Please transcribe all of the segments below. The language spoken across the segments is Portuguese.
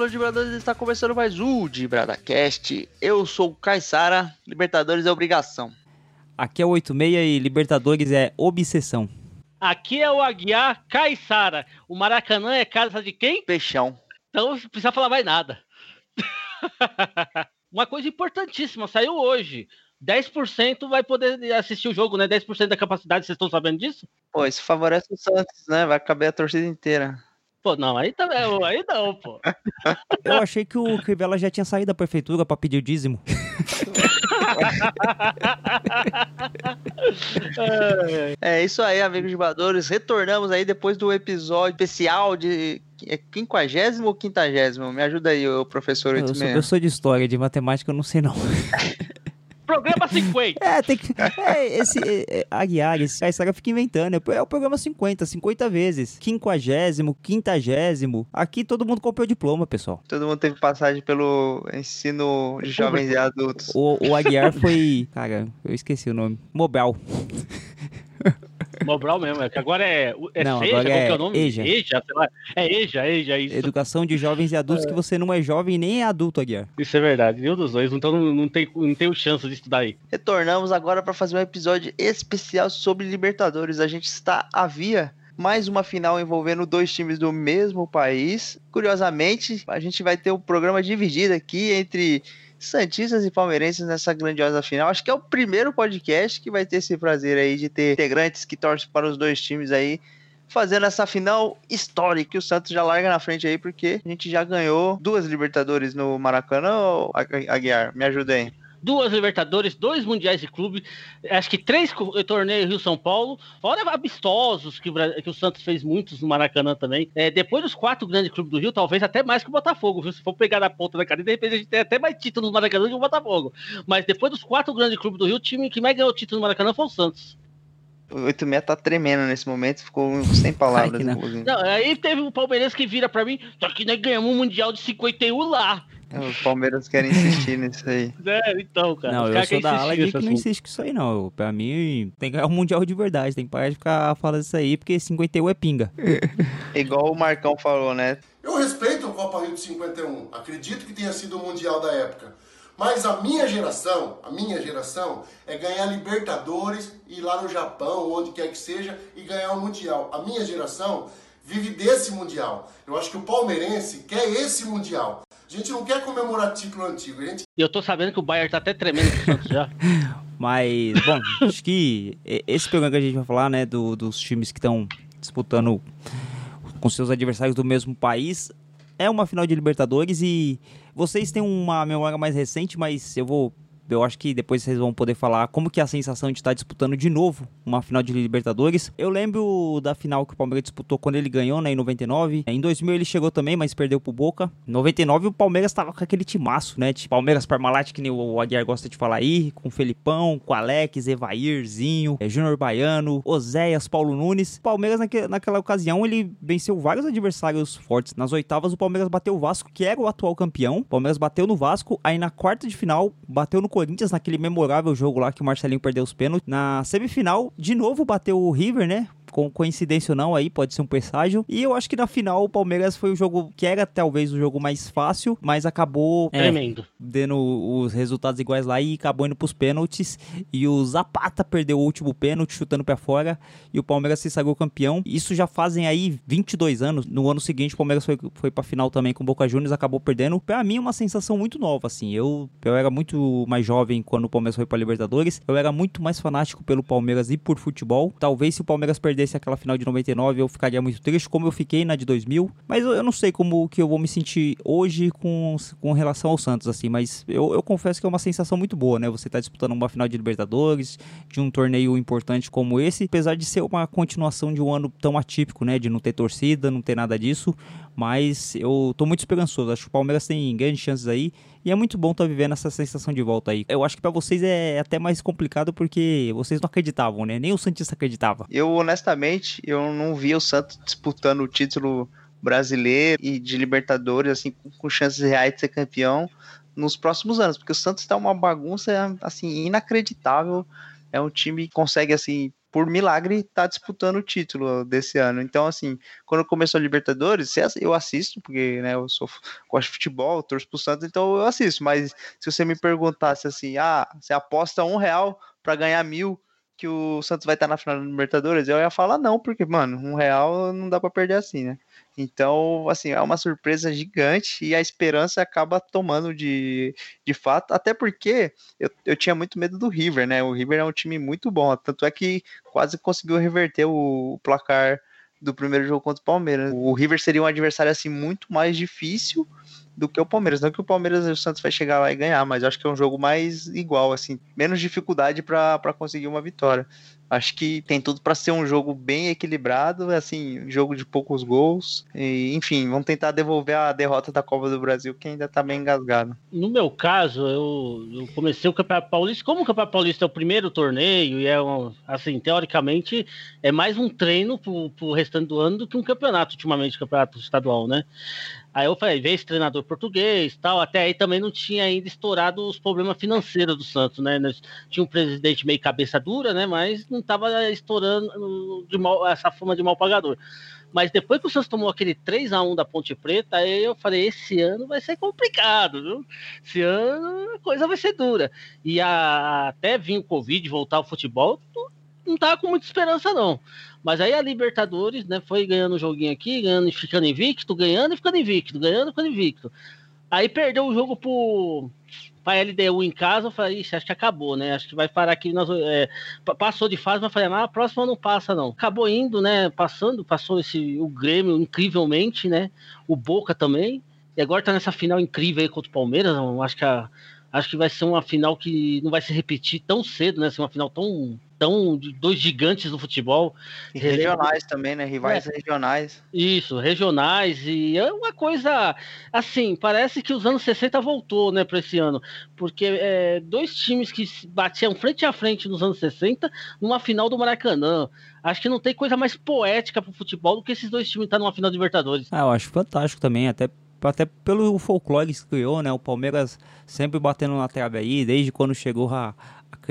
alô, Dibradores, está começando mais um Dibradacast. Eu sou o Caissara, Libertadores é obrigação. Aqui é o 86 e Libertadores é obsessão. Aqui é o Aguiar Caissara. O Maracanã é casa de quem? Peixão. Então não precisa falar mais nada. Uma coisa importantíssima, saiu hoje. 10% vai poder assistir o jogo, né? 10% da capacidade, vocês estão sabendo disso? Pô, isso favorece o Santos, né? Vai caber a torcida inteira. Pô, não, aí também, aí não, pô. Eu achei que o Crivella já tinha saído da prefeitura para pedir dízimo. é isso aí, amigos jogadores. Retornamos aí depois do episódio especial de é quinquagésimo ou quintagésimo? Me ajuda aí, o professor eu sou, eu sou de história, de matemática eu não sei não. Programa 50. É, tem que. É, esse é, é, Aguiar, esse Caissara fica inventando. É, é o programa 50, 50 vezes. Quinquagésimo, quintagésimo. Aqui todo mundo comprou diploma, pessoal. Todo mundo teve passagem pelo ensino de jovens e adultos. O, o Aguiar foi. Cara, eu esqueci o nome. Mobral. Mobral mesmo, é que agora é, é não, Seja, agora é, é o nome? EJA. EJA, sei lá. É EJA, EJA, isso. Educação de jovens e adultos, é. que você não é jovem nem é adulto, Aguiar. Isso é verdade, nenhum dos dois, então não, não, tem, não tenho chance de estudar aí. Retornamos agora para fazer um episódio especial sobre Libertadores. A gente está à via mais uma final envolvendo dois times do mesmo país. Curiosamente, a gente vai ter um programa dividido aqui entre Santistas e Palmeirenses nessa grandiosa final. Acho que é o primeiro podcast que vai ter esse prazer aí de ter integrantes que torcem para os dois times aí, fazendo essa final histórica. o Santos já larga na frente aí, porque a gente já ganhou duas Libertadores no Maracanã. Aguiar, me ajuda aí duas Libertadores, dois Mundiais de Clube, acho que três torneios Rio-São Paulo, fora amistosos, que, que o Santos fez muitos no Maracanã também. É, depois dos quatro grandes clubes do Rio, talvez até mais que o Botafogo, viu? Se for pegar na ponta da cadeia, de repente a gente tem até mais títulos no Maracanã que o Botafogo. Mas depois dos quatro grandes clubes do Rio, o time que mais ganhou título no Maracanã foi o Santos. O 86 tá tremendo nesse momento, ficou sem palavras. Ai, não. não. aí teve um palmeirense que vira pra mim, só que nós ganhamos um Mundial de 51 lá. Os Palmeiras querem insistir nisso aí. É, então, cara. Não, eu sou da ala que não insiste com isso aí, não. Pra mim, tem que ganhar um Mundial de verdade. Tem que parar de ficar falando isso aí, porque 51 é pinga. Igual o Marcão falou, né? Eu respeito o Copa Rio de 51. Acredito que tenha sido o Mundial da época. Mas a minha geração, a minha geração, é ganhar Libertadores, ir lá no Japão, onde quer que seja, e ganhar o Mundial. A minha geração vive desse Mundial. Eu acho que o palmeirense quer esse Mundial. A gente não quer comemorar título antigo. A gente... Eu tô sabendo que o Bayern tá até tremendo com o Santos já. Mas, bom, acho que esse programa que a gente vai falar, né, do, dos times que estão disputando com seus adversários do mesmo país, é uma final de Libertadores e vocês têm uma memória mais recente, mas eu vou eu acho que depois vocês vão poder falar como que é a sensação de estar disputando de novo uma final de Libertadores. Eu lembro da final que o Palmeiras disputou quando ele ganhou, né, em 99. Em 2000 ele chegou também, mas perdeu pro Boca. Em 99 o Palmeiras tava com aquele timaço, né? Tipo, Palmeiras Parmalat, que nem o Aguiar gosta de falar aí, com o Felipão, com o Alex, Evairzinho, é, Júnior Baiano, Oséias, Paulo Nunes. O Palmeiras naque, naquela ocasião ele venceu vários adversários fortes. Nas oitavas o Palmeiras bateu o Vasco, que era o atual campeão. O Palmeiras bateu no Vasco, aí na quarta de final bateu no Corinthians naquele memorável jogo lá que o Marcelinho perdeu os pênaltis. Na semifinal, de novo bateu o River, né? Com coincidência ou não aí, pode ser um presságio. E eu acho que na final o Palmeiras foi o jogo que era talvez o jogo mais fácil, mas acabou é, Tremendo. dando os resultados iguais lá e acabou indo pros pênaltis. E o Zapata perdeu o último pênalti, chutando para fora, e o Palmeiras se sagrou campeão. Isso já fazem aí 22 anos. No ano seguinte, o Palmeiras foi, foi pra final também com o Boca Juniors, acabou perdendo. Pra mim, é uma sensação muito nova, assim. Eu, eu era muito mais jovem quando o Palmeiras foi pra Libertadores. Eu era muito mais fanático pelo Palmeiras e por futebol. Talvez se o Palmeiras perdesse perdesse aquela final de 99, eu ficaria muito triste, como eu fiquei na de 2000. Mas eu, eu não sei como que eu vou me sentir hoje com, com relação ao Santos, assim. Mas eu, eu confesso que é uma sensação muito boa, né? Você tá disputando uma final de Libertadores, de um torneio importante como esse, apesar de ser uma continuação de um ano tão atípico, né? De não ter torcida, não ter nada disso. Mas eu tô muito esperançoso. Acho que o Palmeiras tem grandes chances aí. E é muito bom estar tá vivendo essa sensação de volta aí. Eu acho que para vocês é até mais complicado porque vocês não acreditavam, né? Nem o Santista acreditava. Eu, honestamente, eu não vi o Santos disputando o título brasileiro e de Libertadores, assim, com chances reais de ser campeão nos próximos anos, porque o Santos está uma bagunça, assim, inacreditável. É um time que consegue, assim, por milagre, tá disputando o título desse ano. Então, assim, quando começou a Libertadores, eu assisto, porque né, eu sou, gosto de futebol, torço pro Santos, então eu assisto. Mas se você me perguntasse assim, ah, você aposta um real para ganhar mil que o Santos vai estar na final da Libertadores, eu ia falar não, porque, mano, um real não dá para perder assim, né? Então, assim, é uma surpresa gigante e a esperança acaba tomando de, de fato, até porque eu, eu tinha muito medo do River, né? O River é um time muito bom, tanto é que quase conseguiu reverter o, o placar do primeiro jogo contra o Palmeiras. O River seria um adversário assim muito mais difícil do que o Palmeiras. Não que o Palmeiras e o Santos vai chegar lá e ganhar, mas acho que é um jogo mais igual, assim, menos dificuldade para conseguir uma vitória. Acho que tem tudo para ser um jogo bem equilibrado, assim, jogo de poucos gols. E, enfim, vamos tentar devolver a derrota da Copa do Brasil, que ainda tá bem engasgado. No meu caso, eu, eu comecei o Campeonato Paulista. Como o Campeonato Paulista é o primeiro torneio e é um, assim, teoricamente, é mais um treino pro, pro restante do ano do que um campeonato, ultimamente, campeonato estadual, né? Aí eu falei, veio esse treinador português tal. Até aí também não tinha ainda estourado os problemas financeiros do Santos, né? Tinha um presidente meio cabeça dura, né? Mas não estava estourando de mal, essa forma de mal pagador. Mas depois que o Santos tomou aquele 3 a 1 da Ponte Preta, aí eu falei, esse ano vai ser complicado, viu? Esse ano a coisa vai ser dura. E a, até vir o Covid, voltar ao futebol, não tava com muita esperança, não. Mas aí a Libertadores, né, foi ganhando um joguinho aqui, ganhando e ficando invicto, ganhando e ficando invicto, ganhando e ficando invicto. Aí perdeu o jogo pro para LDU em casa, eu falei, Ixi, acho que acabou, né? Acho que vai parar aqui. Nós, é, passou de fase, mas falei, ah, a próxima não passa, não. Acabou indo, né? Passando, passou esse o Grêmio incrivelmente, né? O Boca também. E agora tá nessa final incrível aí contra o Palmeiras. Acho que a, acho que vai ser uma final que não vai se repetir tão cedo, né? Ser uma final tão tão de dois gigantes do futebol. E regionais também, né? Rivais é. regionais. Isso, regionais. E é uma coisa assim, parece que os anos 60 voltou, né, para esse ano. Porque é, dois times que batiam frente a frente nos anos 60 numa final do Maracanã. Acho que não tem coisa mais poética pro futebol do que esses dois times estar numa final de Libertadores. Ah, eu acho fantástico também, até até pelo folclore que criou, né? O Palmeiras sempre batendo na trave aí, desde quando chegou a,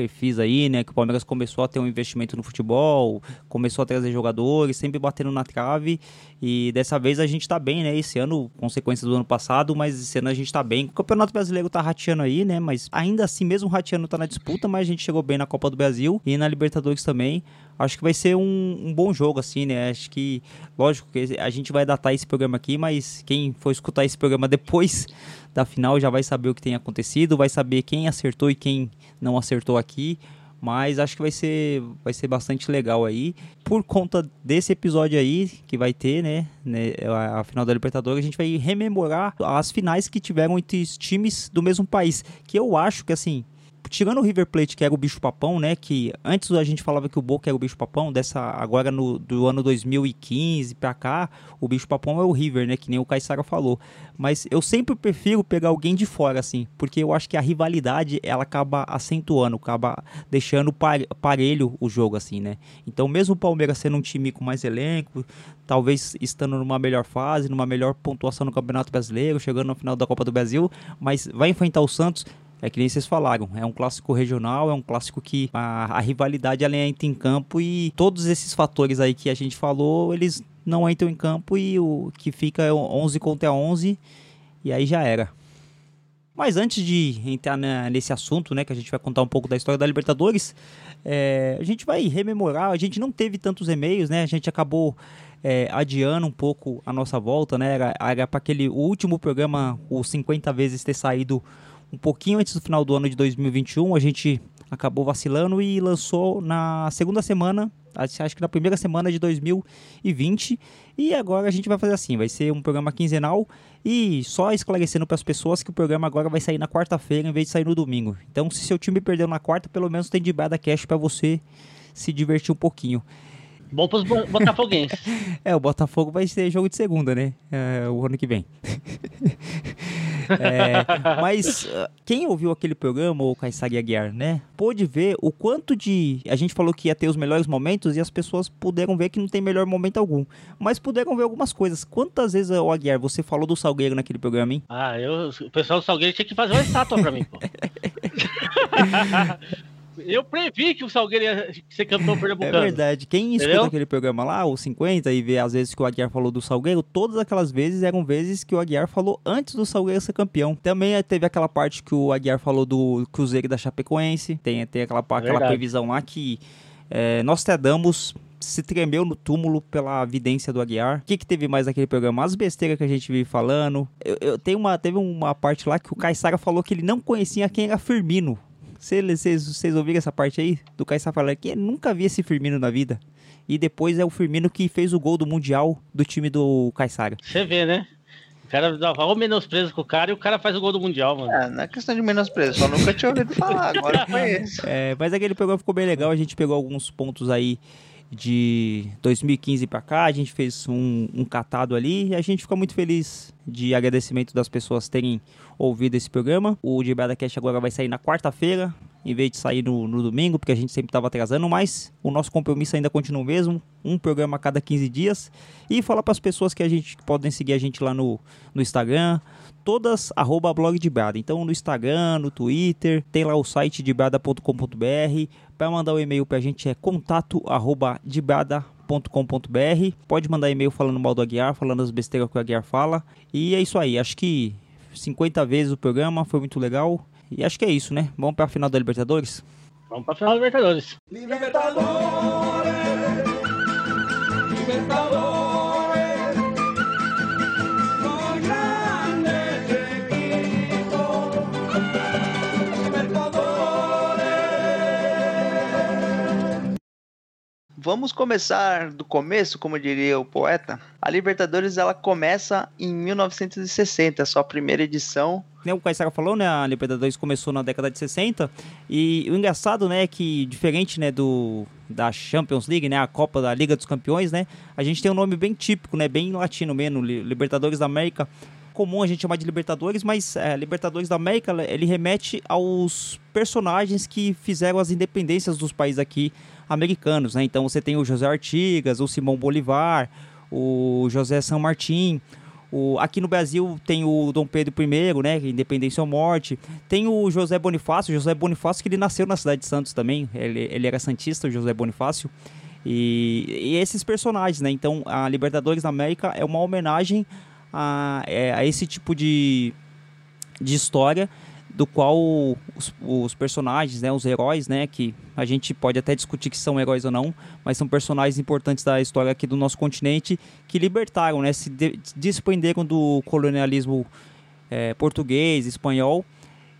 fiz aí, né? Que o Palmeiras começou a ter um investimento no futebol, começou a trazer jogadores, sempre batendo na trave. E dessa vez a gente tá bem, né? Esse ano, consequências do ano passado, mas esse ano a gente tá bem. O Campeonato Brasileiro tá rateando aí, né? Mas ainda assim, mesmo rateando tá na disputa, mas a gente chegou bem na Copa do Brasil e na Libertadores também. Acho que vai ser um, um bom jogo, assim, né? Acho que, lógico, que a gente vai datar esse programa aqui, mas quem for escutar esse programa depois da final já vai saber o que tem acontecido, vai saber quem acertou e quem não acertou aqui. Mas acho que vai ser, vai ser bastante legal aí. Por conta desse episódio aí que vai ter, né? né a, final da Libertadores, a gente vai rememorar as finais que tiveram entre os times do mesmo país. Que eu acho que assim tirando o River Plate, que era o bicho papão, né? Que antes a gente falava que o Boca era o bicho papão, dessa agora no do ano 2015 pra cá, o bicho papão é o River, né? Que nem o Caissara falou. Mas eu sempre prefiro pegar alguém de fora, assim, porque eu acho que a rivalidade ela acaba acentuando, acaba deixando parelho o jogo, assim, né? Então, mesmo o Palmeiras sendo um time com mais elenco, talvez estando numa melhor fase, numa melhor pontuação no Campeonato Brasileiro, chegando no final da Copa do Brasil, mas vai enfrentar o Santos é que nem vocês falaram, é um clássico regional, é um clássico que a, a rivalidade ela entra em campo e todos esses fatores aí que a gente falou, eles não entram em campo e o que fica é 11 contra 11 e aí já era. Mas antes de entrar na, nesse assunto, né, que a gente vai contar um pouco da história da Libertadores, é, a gente vai rememorar. A gente não teve tantos e-mails, né? A gente acabou é, adiando um pouco a nossa volta, né? Era, para aquele último programa, os 50 vezes ter saído um pouquinho antes do final do ano de 2021, a gente acabou vacilando e lançou na segunda semana, acho que na primeira semana de 2020. E agora a gente vai fazer assim, vai ser um programa quinzenal e só esclarecendo para as pessoas que o programa agora vai sair na quarta-feira em vez de sair no domingo. Então, se seu time perdeu na quarta, pelo menos tem de bada cash para você se divertir um pouquinho. Bom para os botafoguenses. é, o Botafogo vai ser jogo de segunda, né? É, o ano que vem. é, mas quem ouviu aquele programa, o Kaysari Aguiar, né? Pôde ver o quanto de... A gente falou que ia ter os melhores momentos e as pessoas puderam ver que não tem melhor momento algum. Mas puderam ver algumas coisas. Quantas vezes, o Aguiar, você falou do Salgueiro naquele programa, hein? Ah, eu, o pessoal do Salgueiro tinha que fazer uma estátua pra mim, pô. Eu previ que o Salgueiro ia ser campeão É pernambucano. verdade. Quem escuta Entendeu? aquele programa lá, o 50, e vê as vezes que o Aguiar falou do Salgueiro, todas aquelas vezes eram vezes que o Aguiar falou antes do Salgueiro ser campeão. Também eh, teve aquela parte que o Aguiar falou do Cruzeiro da Chapecoense. Tem, tem aquela, pa- aquela previsão lá que eh, Nostradamus se tremeu no túmulo pela vidência do Aguiar. O que, que teve mais naquele programa? As besteiras que a gente vive falando. Eu, eu tenho uma, teve uma parte lá que o Caissara falou que ele não conhecia quem era Firmino. Vocês vocês ouviram essa parte aí? Do Caissara falando que nunca via esse Firmino na vida. E depois é o Firmino que fez o gol do Mundial do time do Caissara. Você vê, né? O cara dá o menosprezo com o cara e o cara faz o gol do Mundial, mano. É, não é questão de menosprezo, só nunca tinha ouvido falar, agora eu conheço. É, mas aquele programa ficou bem legal. A gente pegou alguns pontos aí de 2015 pra cá. A gente fez um, um catado ali e a gente ficou muito feliz de agradecimento das pessoas terem ouvido esse programa. O Dibrada Cash agora vai sair na quarta-feira, em vez de sair no, no domingo, porque a gente sempre estava atrasando, mas o nosso compromisso ainda continua o mesmo, um programa a cada 15 dias. E falar para as pessoas que a gente que podem seguir a gente lá no, no Instagram, todas arroba blog de Brada. Então no Instagram, no Twitter, tem lá o site de brada.com.br. Para mandar o e-mail pra gente é contato arroba de brada.com.br. Pode mandar e-mail falando mal do Aguiar, falando as besteiras que o Aguiar fala. E é isso aí. Acho que 50 vezes o programa foi muito legal. E acho que é isso, né? Vamos para a final da Libertadores? Vamos pra final da Libertadores. Vamos começar do começo, como diria o poeta. A Libertadores ela começa em 1960, sua primeira edição. Né, o Caissara falou, né? A Libertadores começou na década de 60. E o engraçado, né, é que diferente, né, do da Champions League, né, a Copa da Liga dos Campeões, né, a gente tem um nome bem típico, né, bem latino mesmo, Li- Libertadores da América. Comum a gente chamar de Libertadores, mas é, Libertadores da América, ele remete aos personagens que fizeram as independências dos países aqui americanos, né? Então você tem o José Artigas, o Simão Bolivar, o José San Martín, o, aqui no Brasil tem o Dom Pedro I, né? Independência ou Morte. Tem o José Bonifácio. José Bonifácio que ele nasceu na cidade de Santos também. Ele, ele era santista, o José Bonifácio. E, e esses personagens, né? Então a Libertadores da América é uma homenagem a, é, a esse tipo de, de história do qual os, os personagens, né, os heróis, né, que a gente pode até discutir que são heróis ou não, mas são personagens importantes da história aqui do nosso continente que libertaram, né, se de- desprenderam do colonialismo eh, português, espanhol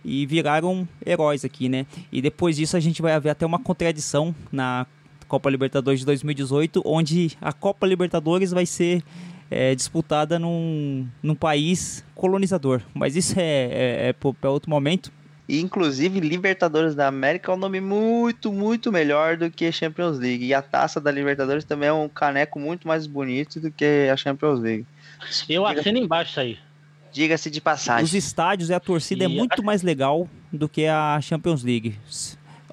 e viraram heróis aqui, né? E depois disso a gente vai ver até uma contradição na Copa Libertadores de 2018, onde a Copa Libertadores vai ser é, disputada num, num país colonizador. Mas isso é, é, é para outro momento. E inclusive Libertadores da América é um nome muito, muito melhor do que Champions League. E a taça da Libertadores também é um caneco muito mais bonito do que a Champions League. Eu assino embaixo isso aí. Diga-se de Os passagem. estádios e a torcida é E- muito mais legal do que a Champions League.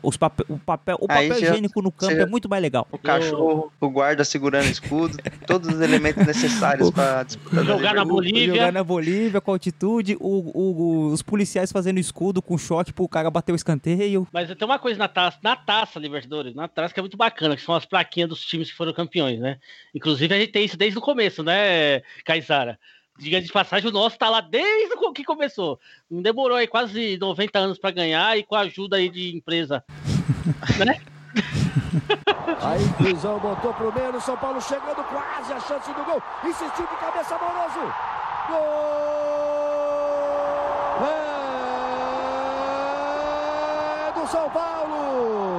Os pape- o papel, o papel já- higiênico no campo já- é muito mais legal. O cachorro, o guarda segurando o escudo, todos os elementos necessários para disputar Jogar na. Bolívia. Jogar na Bolívia com altitude, o- o- os policiais fazendo escudo com choque pro cara bater o escanteio. Mas tem uma coisa na taça, na taça Libertadores, na taça que é muito bacana, que são as plaquinhas dos times que foram campeões, né? Inclusive a gente tem isso desde o começo, né, Caizara? Diga de passagem, o nosso tá lá desde o que começou. Não demorou aí quase 90 anos para ganhar e com a ajuda aí de empresa. né? Aí Luizão botou pro meio, São Paulo chegando quase a chance do gol. Insistiu de cabeça amoroso. Gol! É do São Paulo!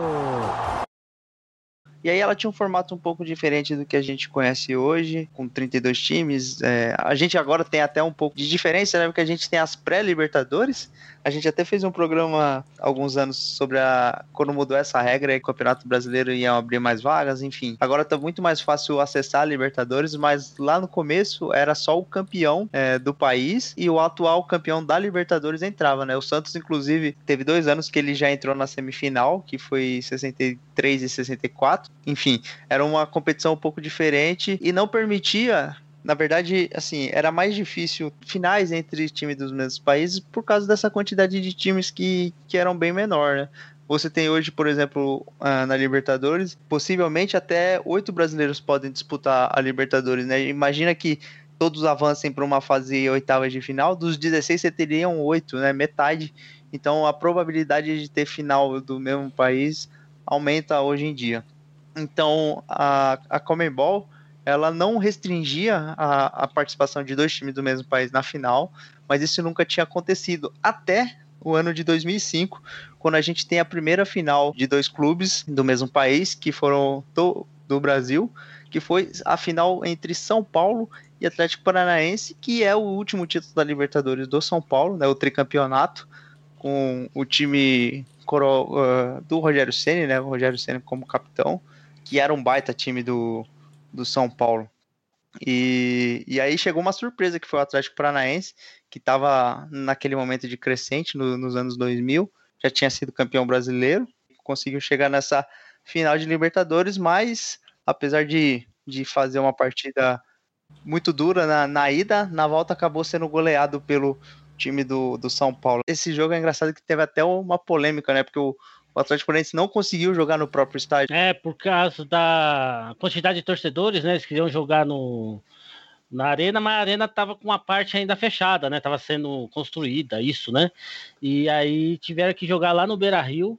E aí ela tinha um formato um pouco diferente do que a gente conhece hoje, com 32 times. É, a gente agora tem até um pouco de diferença, né? Porque a gente tem as pré-Libertadores. A gente até fez um programa alguns anos sobre a quando mudou essa regra e o Campeonato Brasileiro ia abrir mais vagas, enfim. Agora tá muito mais fácil acessar a Libertadores, mas lá no começo era só o campeão é, do país e o atual campeão da Libertadores entrava, né? O Santos, inclusive, teve dois anos que ele já entrou na semifinal, que foi 63 e 64. Enfim, era uma competição um pouco diferente e não permitia na verdade, assim, era mais difícil finais entre times dos mesmos países por causa dessa quantidade de times que, que eram bem menor, né? Você tem hoje, por exemplo, ah, na Libertadores, possivelmente até oito brasileiros podem disputar a Libertadores, né? Imagina que todos avancem para uma fase oitava de final, dos 16 você teriam oito, né? Metade. Então a probabilidade de ter final do mesmo país aumenta hoje em dia. Então a, a Comembol ela não restringia a, a participação de dois times do mesmo país na final, mas isso nunca tinha acontecido. Até o ano de 2005, quando a gente tem a primeira final de dois clubes do mesmo país, que foram do, do Brasil, que foi a final entre São Paulo e Atlético Paranaense, que é o último título da Libertadores do São Paulo, né, o tricampeonato, com o time uh, do Rogério Ceni, né, o Rogério Ceni como capitão, que era um baita time do, do São Paulo. E, e aí chegou uma surpresa que foi o Atlético Paranaense, que estava naquele momento de crescente no, nos anos 2000, já tinha sido campeão brasileiro, conseguiu chegar nessa final de Libertadores, mas apesar de, de fazer uma partida muito dura na, na ida, na volta acabou sendo goleado pelo time do, do São Paulo. Esse jogo é engraçado que teve até uma polêmica, né? Porque o, o Atlético Paranaense não conseguiu jogar no próprio estádio. É, por causa da quantidade de torcedores, né? Eles queriam jogar no, na arena, mas a arena estava com uma parte ainda fechada, né? Tava sendo construída, isso, né? E aí tiveram que jogar lá no Beira Rio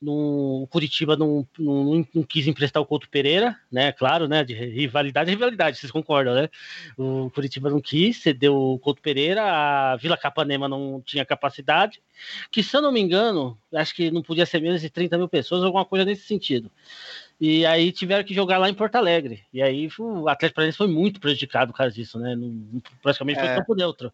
no, o Curitiba não, não, não, quis emprestar o Couto Pereira, né? Claro, né? De rivalidade, rivalidade, vocês concordam, né? O Curitiba não quis, cedeu o Couto Pereira, a Vila Capanema não tinha capacidade, que se eu não me engano, acho que não podia ser menos de 30 mil pessoas, alguma coisa nesse sentido. E aí tiveram que jogar lá em Porto Alegre. E aí o Atlético Paranaense foi muito prejudicado por causa disso, né? Não, praticamente foi é. campo neutro.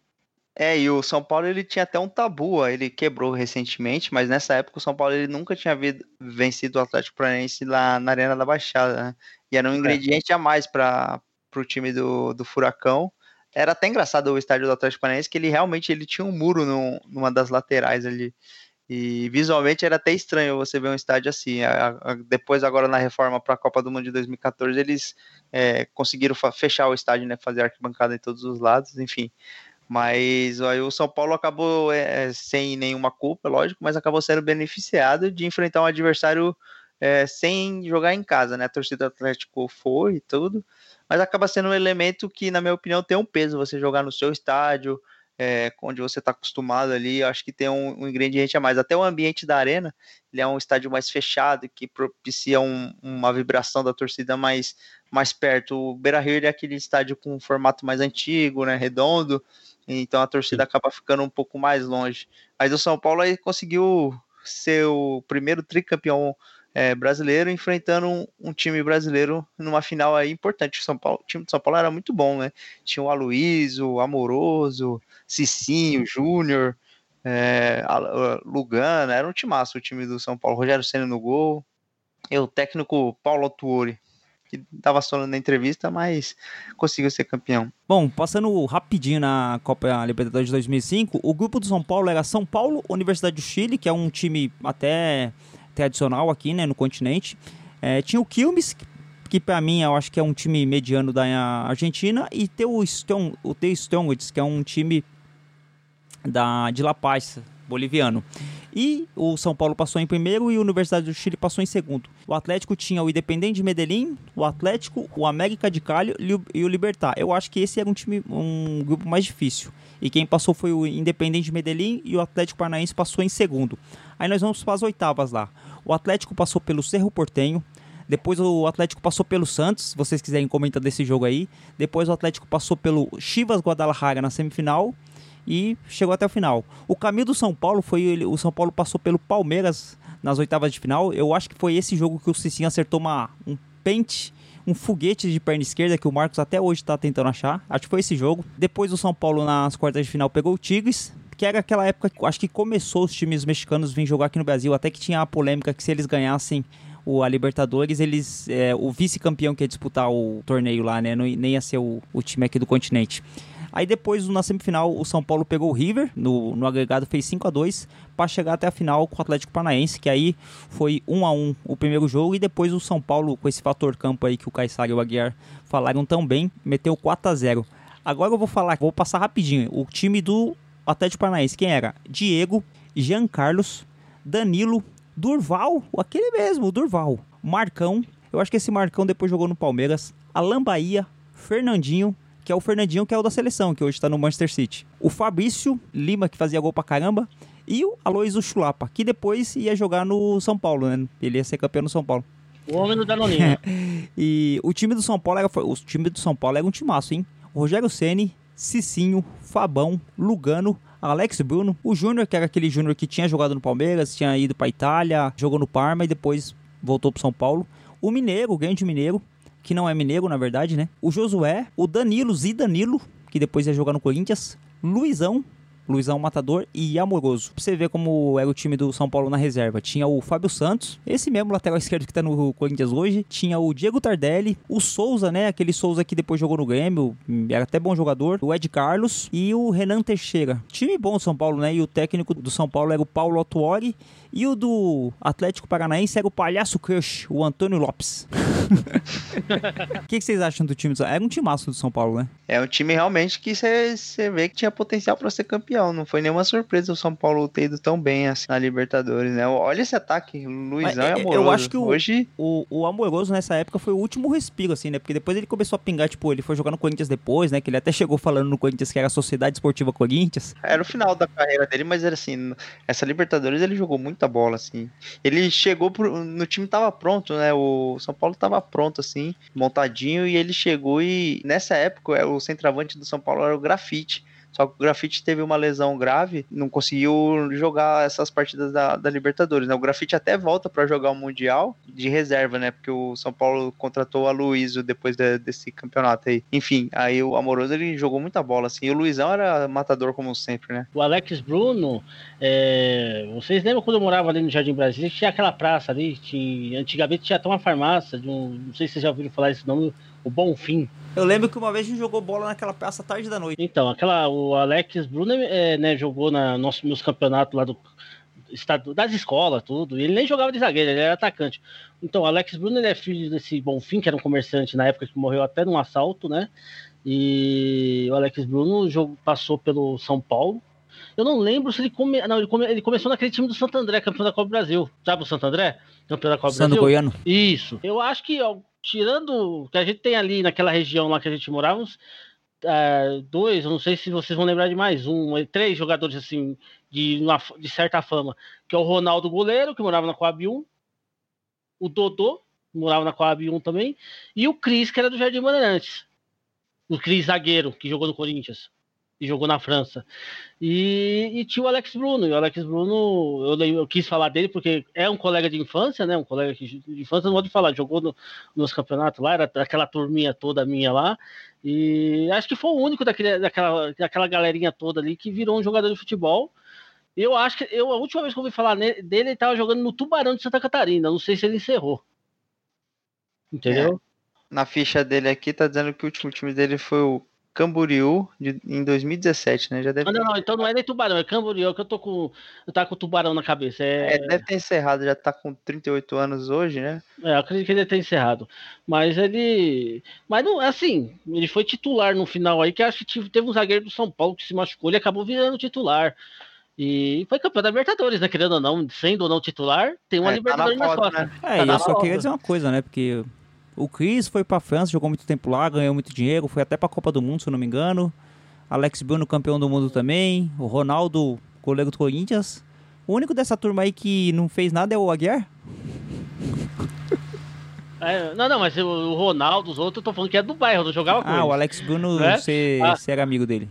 É, e o São Paulo ele tinha até um tabu, ele quebrou recentemente, mas nessa época o São Paulo ele nunca tinha vencido o Atlético Paranaense lá na Arena da Baixada, né? E era um é. ingrediente a mais para o time do, do Furacão. Era até engraçado o estádio do Atlético Paranaense que ele realmente ele tinha um muro no, numa das laterais ali. E visualmente era até estranho você ver um estádio assim. A, a, depois, agora na reforma para a Copa do Mundo de 2014, eles é, conseguiram fechar o estádio, né? Fazer arquibancada em todos os lados, enfim. Mas aí o São Paulo acabou é, sem nenhuma culpa, lógico, mas acabou sendo beneficiado de enfrentar um adversário é, sem jogar em casa, né? A torcida do Atlético foi e tudo, mas acaba sendo um elemento que, na minha opinião, tem um peso você jogar no seu estádio, é, onde você está acostumado ali, acho que tem um, um, ingrediente a mais. Até o ambiente da arena, ele é um estádio mais fechado, que propicia um, uma vibração da torcida mais, mais perto. O Beira-Rio é aquele estádio com um formato mais antigo, né, redondo, então a torcida acaba ficando um pouco mais longe. Mas o São Paulo aí conseguiu ser o primeiro tricampeão é, brasileiro enfrentando um, um, time brasileiro numa final aí importante. O, São Paulo, o time de São Paulo era muito bom, né? Tinha o Aloysio, o Amoroso, Cicinho, Júnior, é, Lugana, era um timaço o time do São Paulo. Rogério Senna no gol. E o técnico Paulo Tuori que estava falando na entrevista, mas conseguiu ser campeão. Bom, passando rapidinho na Copa Libertadores de 2005, o grupo do São Paulo era São Paulo, Universidade do Chile, que é um time até tradicional aqui, né, no continente. É, tinha o Quilmes, que para mim eu acho que é um time mediano da Argentina, e tem o, Stone, o The Strongest, que é um time da, de La Paz, boliviano. E o São Paulo passou em primeiro e a Universidade do Chile passou em segundo. O Atlético tinha o Independente de Medellín, o Atlético, o América de Cali e o Libertar. Eu acho que esse era um time, um grupo mais difícil. E quem passou foi o Independente de Medellín e o Atlético Paranaense passou em segundo. Aí nós vamos para as oitavas lá. O Atlético passou pelo Cerro Portenho, depois o Atlético passou pelo Santos, se vocês quiserem comentar desse jogo aí. Depois o Atlético passou pelo Chivas Guadalajara na semifinal e chegou até o final. O caminho do São Paulo foi o São Paulo passou pelo Palmeiras nas oitavas de final. Eu acho que foi esse jogo que o Cicinho acertou uma, um pente, um foguete de perna esquerda que o Marcos até hoje está tentando achar. Acho que foi esse jogo. Depois o São Paulo nas quartas de final pegou o Tigres, que era aquela época que acho que começou os times mexicanos vir jogar aqui no Brasil, até que tinha a polêmica que se eles ganhassem o, a Libertadores, eles é, o vice-campeão que ia disputar o torneio lá, né, não, nem ia ser o, o time aqui do continente. Aí depois, na semifinal, o São Paulo pegou o River, no, no agregado fez 5 a 2 para chegar até a final com o Atlético Paranaense, que aí foi 1 a 1 o primeiro jogo, e depois o São Paulo, com esse fator campo aí que o Caissara e o Aguiar falaram tão bem, meteu 4 a 0 Agora eu vou falar, vou passar rapidinho, o time do Atlético Paranaense, quem era? Diego, Jean Carlos, Danilo, Durval, aquele mesmo, Durval. Marcão, eu acho que esse Marcão depois jogou no Palmeiras. Alan Bahia, Fernandinho, que é o Fernandinho que é o da seleção, que hoje tá no Manchester City. O Fabrício Lima, que fazia gol pra caramba. E o Aloysio Chulapa, que depois ia jogar no São Paulo, né? Ele ia ser campeão no São Paulo. O homem do Danoninho. e o time do São Paulo era, o time do São Paulo era um timaço, hein? Rogério Ceni, Cicinho, Fabão, Lugano, Alex Bruno, o Júnior, que era aquele Júnior que tinha jogado no Palmeiras, tinha ido pra Itália, jogou no Parma e depois voltou pro São Paulo. O Mineiro, o grande Mineiro, que não é mineiro na verdade, né? O Josué, o Danilo, Zidanilo, que depois ia jogar no Corinthians, Luizão, Luizão Matador e Amoroso. Pra você ver como era o time do São Paulo na reserva. Tinha o Fábio Santos, esse mesmo lateral esquerdo que tá no Corinthians hoje. Tinha o Diego Tardelli, o Souza, né? Aquele Souza que depois jogou no Grêmio, era até bom jogador. O Ed Carlos e o Renan Teixeira. Time bom do São Paulo, né? E o técnico do São Paulo era o Paulo Otuori. E o do Atlético Paranaense era o Palhaço Crush, o Antônio Lopes. O que, que, vocês acham do time do São Paulo? Era um timaço do São Paulo, né? É um time realmente que você vê que tinha potencial para ser campeão. Não foi nenhuma surpresa o São Paulo ter ido tão bem assim na Libertadores, né? Olha esse ataque, Luizão Mas, e Amoroso. Eu acho que o, Hoje... o, o Amoroso nessa época foi o último respiro, assim, né? Porque depois ele começou a pingar, tipo, ele foi jogar no Corinthians depois, né? Que ele até chegou falando no Corinthians que era a Sociedade Esportiva Corinthians. Era o final da carreira dele, mas era assim, essa Libertadores ele jogou muita bola, assim. Ele chegou pro, no time tava pronto, né? O São Paulo tava pronto, assim, montadinho, e ele chegou e nessa época o centroavante do São Paulo era o Grafite. Só que o Grafite teve uma lesão grave, não conseguiu jogar essas partidas da, da Libertadores, né? O Grafite até volta para jogar o Mundial de reserva, né? Porque o São Paulo contratou a Luísio depois de, desse campeonato aí. Enfim, aí o Amoroso ele jogou muita bola, assim. E o Luizão era matador como sempre, né? O Alex Bruno, é... vocês lembram quando eu morava ali no Jardim Brasil? Tinha aquela praça ali, tinha... antigamente tinha até uma farmácia, um... não sei se vocês já ouviram falar esse nome, o Bonfim. Eu lembro que uma vez a gente jogou bola naquela praça tarde da noite. Então, aquela, o Alex Bruno é, né, jogou na nossos meus campeonatos lá do estado das escolas, tudo. E ele nem jogava de zagueiro, ele era atacante. Então, o Alex Bruno ele é filho desse Bonfim, que era um comerciante na época que morreu até num assalto, né? E o Alex Bruno passou pelo São Paulo. Eu não lembro se ele, come... não, ele, come... ele começou naquele time do Santo André, campeão da Copa Brasil. Sabe o Santo André? Campeão da Copa Santo Brasil. Goiano. Isso. Eu acho que tirando que a gente tem ali naquela região lá que a gente morava, uh, dois, eu não sei se vocês vão lembrar de mais um, três jogadores assim de, uma, de certa fama, que é o Ronaldo goleiro, que morava na Coab 1, o Dodô, que morava na Coab 1 também, e o Cris, que era do Jardim Bandeirantes. O Cris zagueiro, que jogou no Corinthians e jogou na França. E, e, tinha o Alex Bruno. E o Alex Bruno, eu, eu, quis falar dele porque é um colega de infância, né? Um colega de infância, não pode falar, jogou no, nos campeonatos lá, era aquela turminha toda minha lá. E acho que foi o único daquele, daquela, daquela galerinha toda ali que virou um jogador de futebol. Eu acho que eu, a última vez que eu ouvi falar dele, ele estava jogando no Tubarão de Santa Catarina. Não sei se ele encerrou. Entendeu? É. Na ficha dele aqui tá dizendo que o último time dele foi o Camboriú de, em 2017, né? Já deve ah, não, não, então não é nem Tubarão, é Camboriú que eu tô com. Eu tá com Tubarão na cabeça. É... é... deve ter encerrado, já tá com 38 anos hoje, né? É, eu acredito que ele deve ter encerrado. Mas ele. Mas não, assim, ele foi titular no final aí, que acho que teve um zagueiro do São Paulo que se machucou, ele acabou virando titular. E foi campeão da Libertadores, né? Querendo ou não, sendo ou não titular, tem uma é, Libertadores tá na, foto, Né? É, tá e eu só queria dizer uma coisa, né? Porque o Chris foi pra França, jogou muito tempo lá, ganhou muito dinheiro, foi até pra Copa do Mundo, se eu não me engano. Alex Bruno, campeão do mundo também. O Ronaldo, goleiro do Corinthians. O único dessa turma aí que não fez nada é o Aguiar? É, não, não, mas o Ronaldo, os outros, eu tô falando que é do bairro, não jogava com Ah, eles. o Alex Bruno, é? você, ah. você era amigo dele.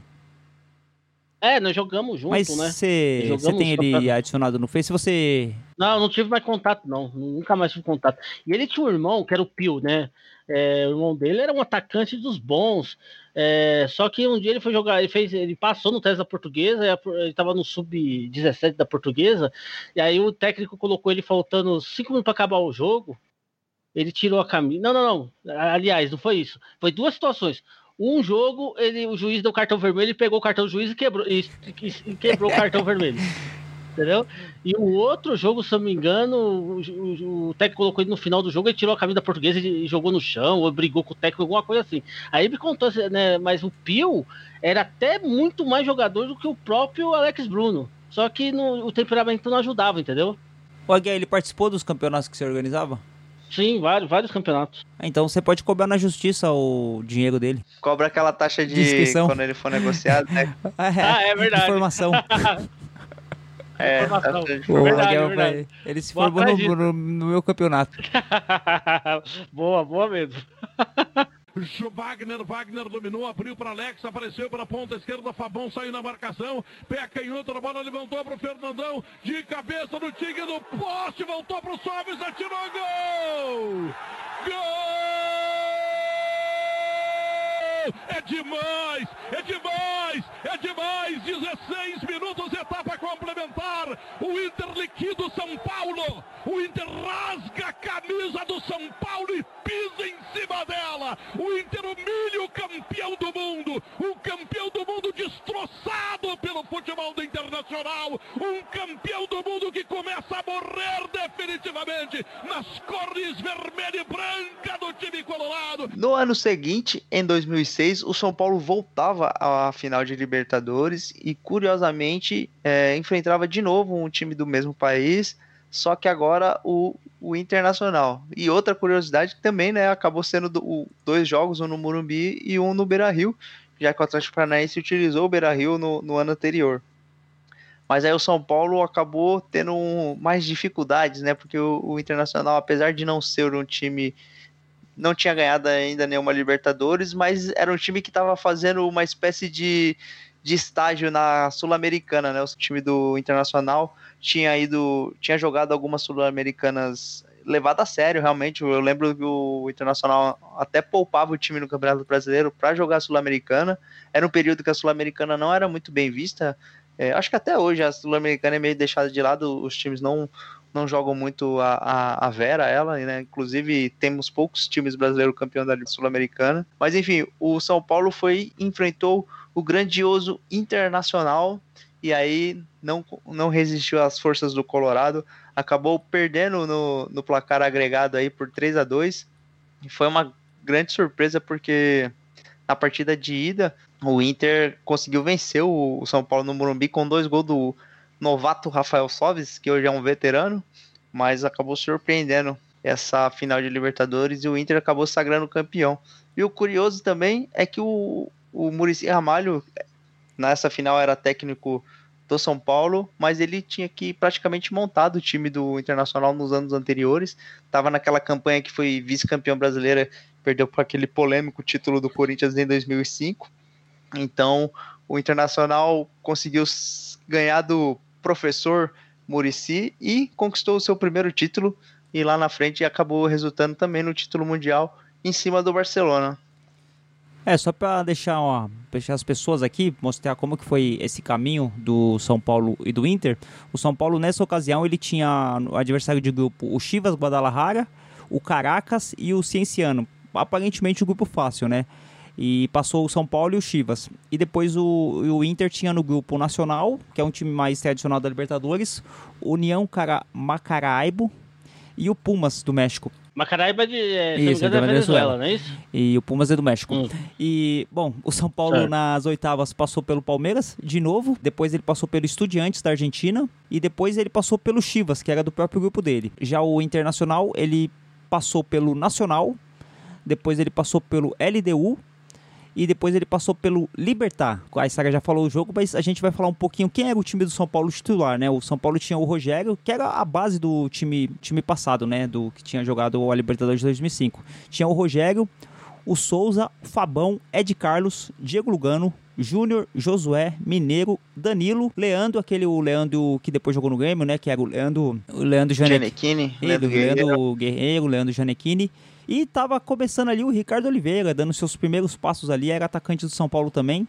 É, nós jogamos junto, Mas né? Você tem ele adicionado no Face? Você. Não, não tive mais contato, não. Nunca mais tive contato. E ele tinha um irmão, que era o Pio, né? É, o irmão dele era um atacante dos bons. É, só que um dia ele foi jogar, ele fez, ele passou no teste da portuguesa, ele estava no sub-17 da portuguesa, e aí o técnico colocou ele faltando cinco minutos para acabar o jogo. Ele tirou a camisa. Não, não, não. Aliás, não foi isso. Foi duas situações. Um jogo, ele, o juiz deu cartão vermelho, ele pegou o cartão do juiz e quebrou, e, e quebrou o cartão vermelho. Entendeu? E o outro jogo, se eu não me engano, o, o, o, técnico colocou ele no final do jogo, ele tirou a camisa portuguesa e jogou no chão, ou brigou com o técnico, alguma coisa assim. Aí me contou, né? Mas o Pio era até muito mais jogador do que o próprio Alex Bruno. Só que no, o temperamento não ajudava, entendeu? O Aguiar, ele participou dos campeonatos que você organizava? Sim, vários, vários campeonatos. Então você pode cobrar na justiça o dinheiro dele. Cobra aquela taxa de, De inscrição. quando ele for negociado, né? Ah, é verdade. Informação. É, Informação. O Verdade, verdade. Ele se Vou formou no- no meu campeonato. boa, boa mesmo. Wagner, Wagner dominou, abriu para Alex, apareceu pela ponta esquerda, Fabão saiu na marcação, pé canhoto, a bola levantou para o Fernandão, de cabeça no Tigre do poste, voltou para o Sobis, atirou gol! Gol! É demais, é demais, é demais, 16 minutos, etapa complementar, o Inter liquida o São Paulo, o Inter rasga a camisa do São Paulo e pisa em cima dela, o Inter humilha o campeão do mundo, o campeão do mundo destroçado pelo futebol do Internacional, um campeão do mundo que começa a morrer definitivamente nas cores vermelha e branca do time colorado, No ano seguinte, em 2006, o São Paulo voltava à final de Libertadores e, curiosamente, é, enfrentava de novo um time do mesmo país, só que agora o, o Internacional. E outra curiosidade que também né, acabou sendo do- o- dois jogos, um no Morumbi e um no Beira-Rio, já que o Atlético Paranaense utilizou o Beira-Rio no, no ano anterior. Mas aí o São Paulo acabou tendo um- mais dificuldades, né? Porque o, o Internacional, apesar de não ser um time não tinha ganhado ainda nenhuma Libertadores, mas era um time que estava fazendo uma espécie de, de estágio na Sul-Americana, né? O time do Internacional tinha ido, tinha jogado algumas Sul-Americanas levado a sério, realmente. Eu lembro que o Internacional até poupava o time no Campeonato Brasileiro para jogar a Sul-Americana. Era um período que a Sul-Americana não era muito bem vista. É, acho que até hoje a Sul-Americana é meio deixada de lado, os times não não jogam muito a, a, a Vera, ela, né? Inclusive, temos poucos times brasileiros campeão da Liga Sul-Americana. Mas enfim, o São Paulo foi enfrentou o grandioso Internacional e aí não, não resistiu às forças do Colorado, acabou perdendo no, no placar agregado aí por 3 a 2 E foi uma grande surpresa porque na partida de ida o Inter conseguiu vencer o, o São Paulo no Morumbi com dois gols do novato Rafael Soves, que hoje é um veterano, mas acabou surpreendendo essa final de Libertadores e o Inter acabou sagrando campeão. E o curioso também é que o, o Muricy Ramalho, nessa final, era técnico do São Paulo, mas ele tinha que praticamente montado o time do Internacional nos anos anteriores. Estava naquela campanha que foi vice-campeão brasileira, perdeu por aquele polêmico título do Corinthians em 2005. Então, o Internacional conseguiu ganhar do professor Murici e conquistou o seu primeiro título e lá na frente acabou resultando também no título mundial em cima do Barcelona. É, só pra deixar, deixar as pessoas aqui, mostrar como que foi esse caminho do São Paulo e do Inter. O São Paulo, nessa ocasião, ele tinha no adversário de grupo o Chivas Guadalajara, o Caracas e o Cienciano. Aparentemente um grupo fácil, né? E passou o São Paulo e o Chivas. E depois o, o Inter tinha no grupo o Nacional, que é um time mais tradicional da Libertadores, União Cara, Macaraibo e o Pumas do México. Macaraíba de é, não me Isso, é da Venezuela, Venezuela. não é isso? E o Pumas é do México. Hum. E, bom, o São Paulo Certo. nas oitavas passou pelo Palmeiras de novo. Depois ele passou pelo Estudiantes da Argentina. E depois ele passou pelo Chivas, que era do próprio grupo dele. Já o Internacional, ele passou pelo Nacional. Depois ele passou pelo LDU. E depois ele passou pelo Libertar. A Saga já falou o jogo, mas a gente vai falar um pouquinho quem era o time do São Paulo titular, né? O São Paulo tinha o Rogério, que era a base do time, time passado, né? Do que tinha jogado a Libertadores de 2005. Tinha o Rogério, o Souza, o Fabão, Ed Carlos, Diego Lugano, Júnior, Josué, Mineiro, Danilo, Leandro, aquele o Leandro que depois jogou no Grêmio, né? Que era o Leandro, o Leandro Janequini. Leandro o Guerreiro. Leandro Guerreiro, Leandro Janequini. E tava começando ali o Ricardo Oliveira, dando seus primeiros passos ali, era atacante do São Paulo também.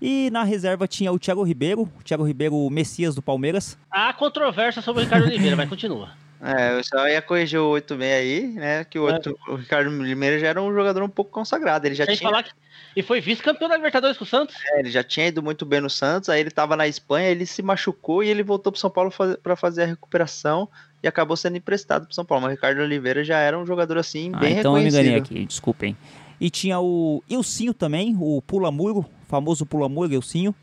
E na reserva tinha o Thiago Ribeiro, o Thiago Ribeiro, o Messias do Palmeiras. Há controvérsia sobre o Ricardo Oliveira, mas continua. É, eu só ia corrigir o 86 aí, né? Que o, outro, o Ricardo Limeira já era um jogador um pouco consagrado. Ele já, Sem tinha, falar que. E foi vice-campeão da Libertadores com o Santos. é, ele já tinha ido muito bem no Santos, aí ele tava na Espanha, ele se machucou e ele voltou pro São Paulo faz, para fazer a recuperação e acabou sendo emprestado pro São Paulo. Mas o Ricardo Oliveira já era um jogador assim, Ah, bem então eu me reconhecido. enganei aqui, desculpem. E tinha o Ilcinho também, o Pula Muro, famoso Pula Muro, Ilcinho.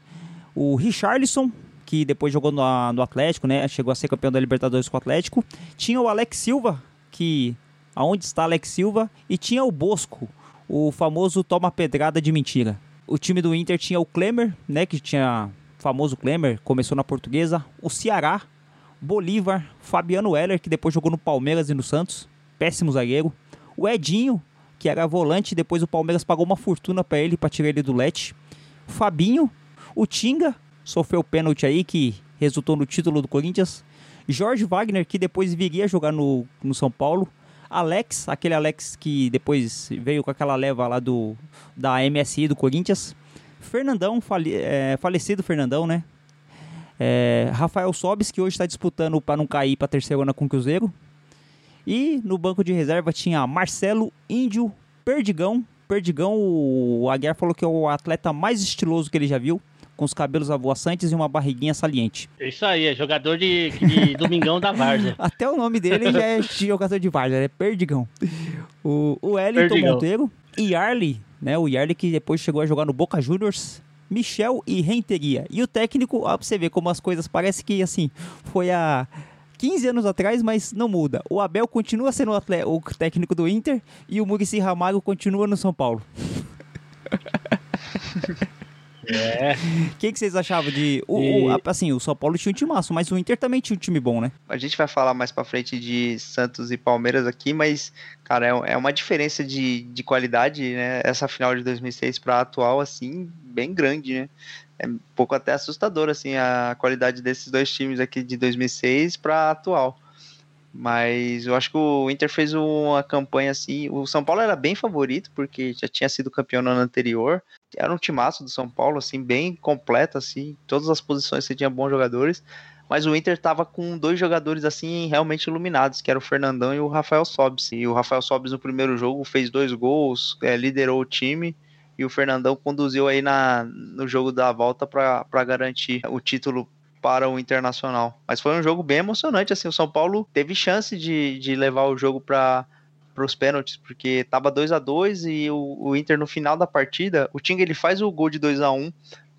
O Richarlison, que depois jogou no, no Atlético, né? Chegou a ser campeão da Libertadores com o Atlético. Tinha o Alex Silva, que aonde está Alex Silva, e tinha o Bosco, o famoso toma pedrada de mentira. O time do Inter tinha o Klemer, né, que tinha o famoso Klemer, começou na Portuguesa, o Ceará, Bolívar, Fabiano Heller, que depois jogou no Palmeiras e no Santos, péssimo zagueiro, o Edinho, que era volante, depois o Palmeiras pagou uma fortuna para ele para tirar ele do Lete. O Fabinho, o Tinga, sofreu pênalti aí que resultou no título do Corinthians. Jorge Wagner, que depois viria jogar no, no São Paulo. Alex, aquele Alex que depois veio com aquela leva lá do da MSI do Corinthians. Fernandão, fale, é, falecido Fernandão, né? É, Rafael Sobis, que hoje está disputando para não cair para a terceira com o Cruzeiro. E no banco de reserva tinha Marcelo, Índio, Perdigão. Perdigão, o Aguiar falou que é o atleta mais estiloso que ele já viu com os cabelos avoaçantes e uma barriguinha saliente. Isso aí, é jogador de, de Domingão da Várzea. Até o nome dele já é jogador de Várzea, é Perdigão. O, o Wellington Perdigão. Monteiro, Yarley, né? O Yarley que depois chegou a jogar no Boca Juniors. Michel e Renteria. E o técnico, ó, pra você ver como as coisas parece que assim, foi há 15 anos atrás, mas não muda. O Abel continua sendo o, atle- o técnico do Inter e o Murici Ramalho continua no São Paulo. É. O que, que vocês achavam de. O, E- o- assim, o São Paulo tinha um time massa, mas o Inter também tinha um time bom, né? A gente vai falar mais pra frente de Santos e Palmeiras aqui, mas, cara, é, é uma diferença de, de qualidade, né? Essa final de 2006 pra atual, assim, bem grande, né? É um pouco até assustador, assim, a qualidade desses dois times aqui de 2006 pra atual. Mas eu acho que o Inter fez uma campanha assim. O São Paulo era bem favorito, porque já tinha sido campeão no ano anterior. Era um timaço do São Paulo, assim, bem completo, assim. Todas as posições você tinha bons jogadores. Mas o Inter tava com dois jogadores, assim, realmente iluminados, que era o Fernandão e o Rafael Sobis. E o Rafael Sobis no primeiro jogo fez dois gols, é, liderou o time. E o Fernandão conduziu aí na, no jogo da volta para garantir o título para o Internacional. Mas foi um jogo bem emocionante, assim, o São Paulo teve chance de, de levar o jogo para os pênaltis, porque tava 2 a 2 e o, o Inter no final da partida, o Tinga ele faz o gol de 2 a 1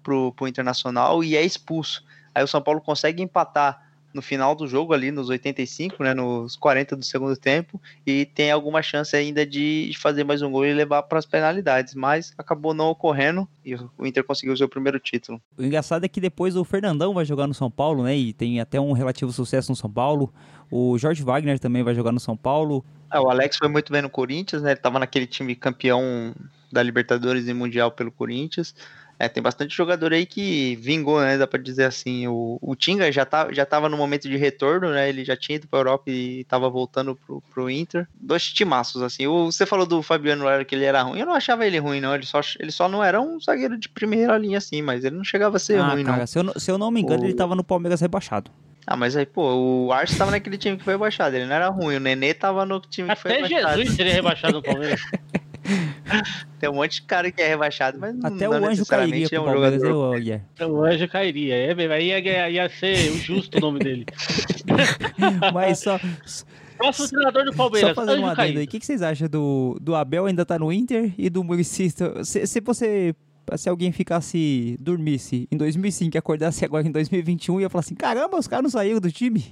pro, pro Internacional e é expulso. Aí o São Paulo consegue empatar no final do jogo ali nos 85, né, nos 40 do segundo tempo e tem alguma chance ainda de fazer mais um gol e levar para as penalidades, mas acabou não ocorrendo e o Inter conseguiu o seu primeiro título. O engraçado é que depois o Fernandão vai jogar no São Paulo, né? E tem até um relativo sucesso no São Paulo. O Jorge Wagner também vai jogar no São Paulo. Ah, o Alex foi muito bem no Corinthians, né? Ele tava naquele time campeão da Libertadores e Mundial pelo Corinthians. É, tem bastante jogador aí que vingou, né? Dá pra dizer assim. O, o Tinga já, tá, já tava no momento de retorno, né? Ele já tinha ido pra Europa e tava voltando pro, pro Inter. Dois timaços, assim. O, você falou do Fabiano Era que ele era ruim. Eu não achava ele ruim, não. Ele só, ele só não era um zagueiro de primeira linha, assim, mas ele não chegava a ser ah, ruim, cara, não. Se eu, não- se eu não me engano, O- ele tava no Palmeiras rebaixado. Ah, mas aí, pô, o Arce tava naquele time que foi rebaixado. Ele não era ruim. O Nenê tava no time que foi Até rebaixado. Jesus seria rebaixado no Palmeiras. Tem um monte de cara que é rebaixado, mas Até não o Anjo cairia é pro um Palmeiras, jogador. eu. O anjo cairia. É, mesmo, aí ia, ia ser o justo o nome dele. Mas só, Próximo treinador do só Palmeiras, fazendo um Anjo adendo aí, o que, que vocês acham do, do Abel ainda tá no Inter e do Muricy? Se, se você, se alguém ficasse, dormisse em 2005 e acordasse agora em 2021, ia falar assim, caramba, os caras não saíram do time.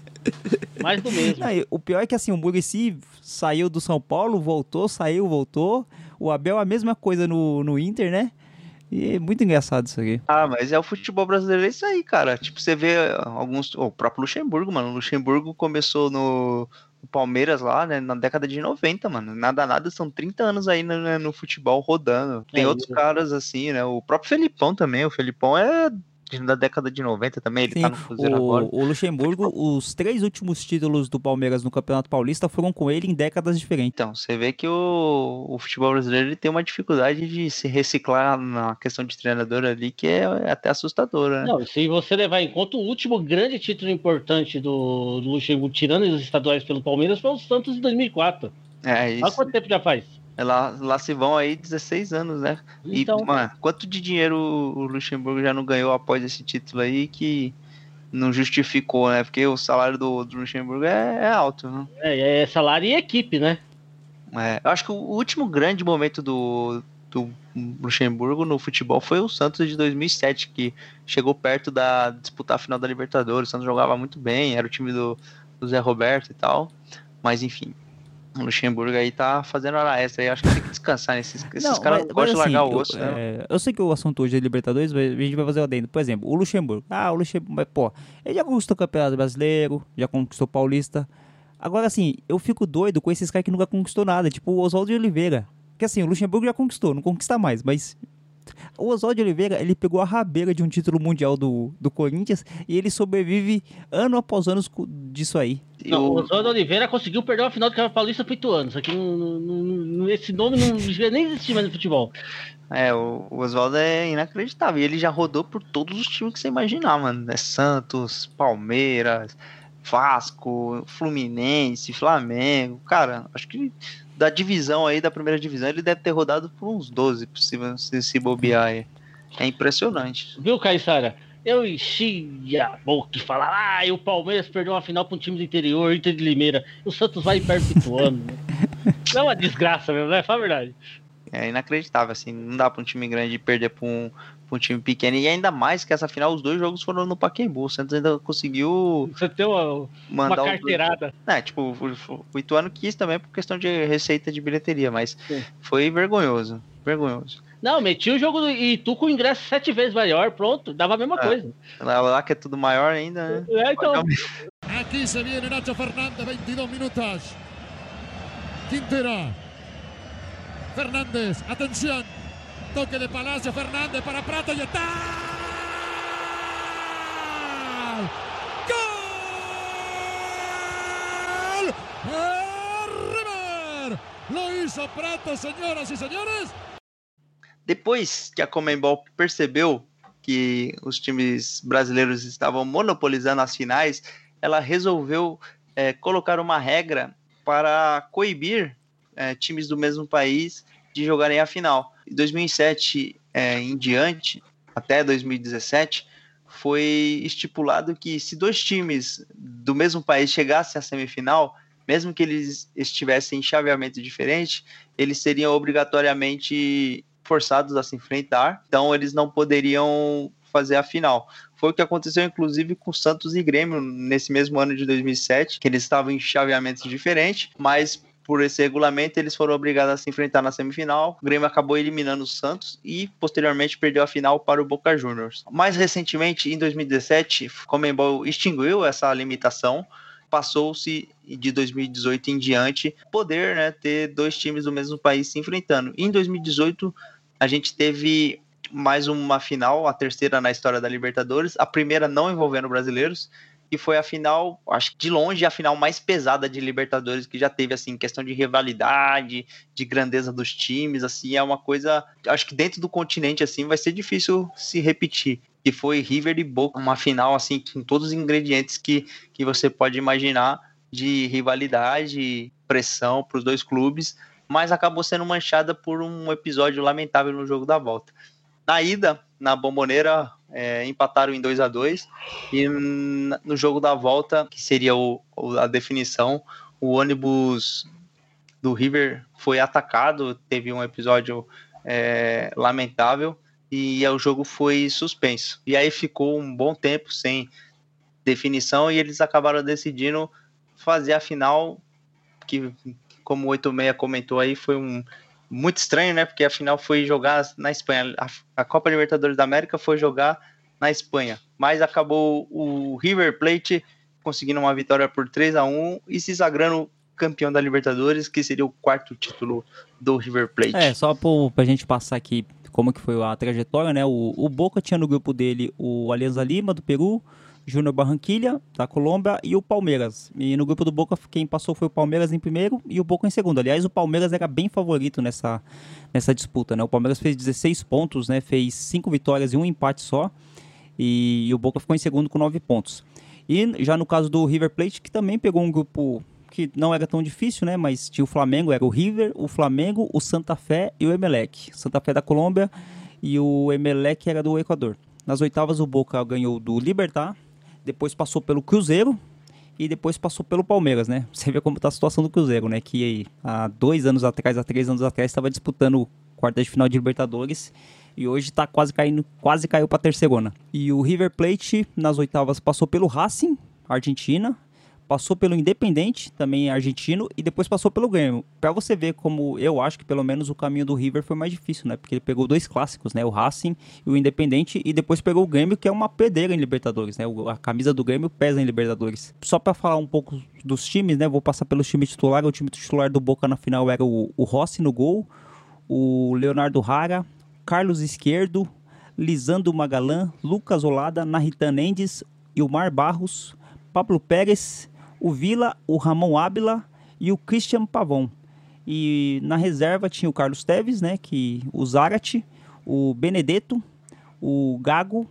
Mais do mesmo. Não, o pior é que assim, o Muricy saiu do São Paulo, voltou, saiu, voltou. O Abel a mesma coisa no, no Inter, né? E é muito engraçado isso aqui. Ah, mas é o futebol brasileiro, é isso aí, cara. Tipo, você vê alguns. O próprio Luxemburgo, mano. O Luxemburgo começou no, no Palmeiras lá, né? Na década de 90, mano. Nada, nada, são 30 anos aí no, no futebol rodando. Tem É, outros caras assim, né? O próprio Felipão também. O Felipão é da década de 90 também. Ele Sim, tá no Cruzeiro agora. o, o Luxemburgo, os três últimos títulos do Palmeiras no Campeonato Paulista foram com ele em décadas diferentes. Então, você vê que o, o futebol brasileiro ele tem uma dificuldade de se reciclar na questão de treinador ali, que é até assustadora, né? Não, se você levar em conta o último grande título importante do, do Luxemburgo, tirando os estaduais pelo Palmeiras, foi o Santos em 2004. É Olha isso. quanto tempo já faz. É Lá, lá se vão aí 16 anos, né? Então, E, mano, quanto de dinheiro o Luxemburgo já não ganhou após esse título aí que não justificou, né? Porque o salário do, do Luxemburgo é, é alto, né? é, é salário e equipe, né? É, eu acho que o último grande momento do, do Luxemburgo no futebol foi o Santos de 2007, que chegou perto da disputar a final da Libertadores. O Santos jogava muito bem, era o time do, do Zé Roberto e tal. Mas enfim, o Luxemburgo aí tá fazendo hora extra aí. Acho que tem que descansar nesses. Esses caras gostam de largar assim, o osso, eu, né? é, eu sei que o assunto hoje é Libertadores, mas a gente vai fazer o adendo. Por exemplo, o Luxemburgo. Ah, o Luxemburgo, mas pô, ele já conquistou o Campeonato Brasileiro, já conquistou o Paulista. Agora, assim, eu fico doido com esses caras que nunca conquistou nada, tipo o Oswaldo de Oliveira. Que assim, o Luxemburgo já conquistou, não conquista mais, mas. O Oswaldo de Oliveira, ele pegou a rabeira de um título mundial do, do Corinthians e ele sobrevive ano após ano disso aí. Não, o- Oswaldo Oliveira conseguiu perder uma final do Campeonato Paulista pro Ituano. Isso aqui não, não- não- esse nome não devia nem existir mais no futebol. É, o, o Oswaldo é inacreditável. E ele já rodou por todos os times que você imaginar, mano. É Santos, Palmeiras, Vasco, Fluminense, Flamengo. Cara, acho que da divisão aí, da primeira divisão, ele deve ter rodado por uns 12, se, se, se bobear aí. É impressionante. Viu, Caissara? Eu enchi a boca e falar, ah, e o Palmeiras perdeu uma final para um time do interior, Inter de Limeira. E o Santos vai perpetuando. né? É uma desgraça mesmo, né? Fala a verdade. É inacreditável, assim. Não dá pra um time grande perder pra um, pra um time pequeno. E ainda mais que essa final, os dois jogos foram no Pacaembu. O Santos ainda conseguiu Você tem uma, uma os carteirada. É, tipo, o, o Ituano quis também por questão de receita de bilheteria, mas Sim. foi vergonhoso. Vergonhoso. Não, meti o jogo do Itu com o ingresso sete vezes maior, pronto, dava a mesma É. coisa. Lá, que é tudo maior ainda, né? É, então, Aquí se viene Nacho Fernández, 22 minutos. Quintero. Fernández, atención. Toque de Palacio, Fernández para Prato y está. ¡Gol! ¡A River! Lo hizo Prato, señoras y señores. Depois que a Comembol percebeu que os times brasileiros estavam monopolizando as finais, ela resolveu é, colocar uma regra para coibir é, times do mesmo país de jogarem a final. Em 2007 é, em diante, até 2017, foi estipulado que se dois times do mesmo país chegassem à semifinal, mesmo que eles estivessem em chaveamento diferente, eles seriam obrigatoriamente forçados a se enfrentar, então eles não poderiam fazer a final. Foi o que aconteceu, inclusive, com Santos e Grêmio nesse mesmo ano de 2007, que eles estavam em chaveamentos diferentes, mas por esse regulamento eles foram obrigados a se enfrentar na semifinal. O Grêmio acabou eliminando o Santos e posteriormente perdeu a final para o Boca Juniors. Mais recentemente, em 2017, Comembol extinguiu essa limitação passou-se de 2018 em diante poder né, ter dois times do mesmo país se enfrentando. Em 2018, a gente teve mais uma final, a terceira na história da Libertadores, a primeira não envolvendo brasileiros, e foi a final, acho que de longe, a final mais pesada de Libertadores que já teve, assim, questão de rivalidade, de grandeza dos times, assim, é uma coisa, acho que dentro do continente, assim, vai ser difícil se repetir. Que foi River e Boca, uma final, assim, com todos os ingredientes que, que você pode imaginar de rivalidade, pressão para os dois clubes, mas acabou sendo manchada por um episódio lamentável no jogo da volta. Na ida, na bomboneira, é, empataram em 2 a 2 e no jogo da volta, que seria o, a definição, o ônibus do River foi atacado, teve um episódio é, lamentável e o jogo foi suspenso. E aí ficou um bom tempo sem definição e eles acabaram decidindo fazer a final, que como o 86 comentou aí, foi um muito estranho, né? Porque a final foi jogar na Espanha. A, a, Copa Libertadores da América foi jogar na Espanha. Mas acabou o River Plate conseguindo uma vitória por 3 a 1 e se sagrando campeão da Libertadores, que seria o quarto título do River Plate. É, só pro, pra gente passar aqui como que foi a trajetória, né? O, o Boca tinha no grupo dele o Alianza Lima, do Peru, Júnior Barranquilha, da Colômbia, e o Palmeiras. E no grupo do Boca, quem passou foi o Palmeiras em primeiro e o Boca em segundo. Aliás, o Palmeiras era bem favorito nessa, nessa disputa, né? O Palmeiras fez 16 pontos, né? Fez 5 vitórias e um empate só. E, e o Boca ficou em segundo com 9 pontos. E já no caso do River Plate, que também pegou um grupo que não era tão difícil, né? Mas tinha o Flamengo, era o River, o Flamengo, o Santa Fé e o Emelec. Santa Fé da Colômbia e o Emelec era do Equador. Nas oitavas, o Boca ganhou do Libertar, depois passou pelo Cruzeiro e depois passou pelo Palmeiras, né? Você vê como tá a situação do Cruzeiro, né? Que há dois anos atrás, há três anos atrás, estava disputando quarta de final de Libertadores. E hoje tá quase caindo, quase caiu pra terceirona. E o River Plate, nas oitavas, passou pelo Racing, Argentina, passou pelo Independente, também argentino, e depois passou pelo Grêmio. Para você ver como eu acho que pelo menos o caminho do River foi mais difícil, né? Porque ele pegou dois clássicos, né? O Racing e o Independente, e depois pegou o Grêmio, que é uma pedreira em Libertadores, né? A camisa do Grêmio pesa em Libertadores. Só para falar um pouco dos times, né? Vou passar pelo time titular. O time titular do Boca na final era o, o Rossi no gol, o Leonardo Rara, Carlos Esquerdo, Lisandro Magalan, Lucas Olada, Narritan Endes, Ilmar Barros, Pablo Pérez, o Vila, o Ramon Ábila e o Christian Pavon. E na reserva tinha o Carlos Teves, né, que o Zarate, o Benedetto, o Gago,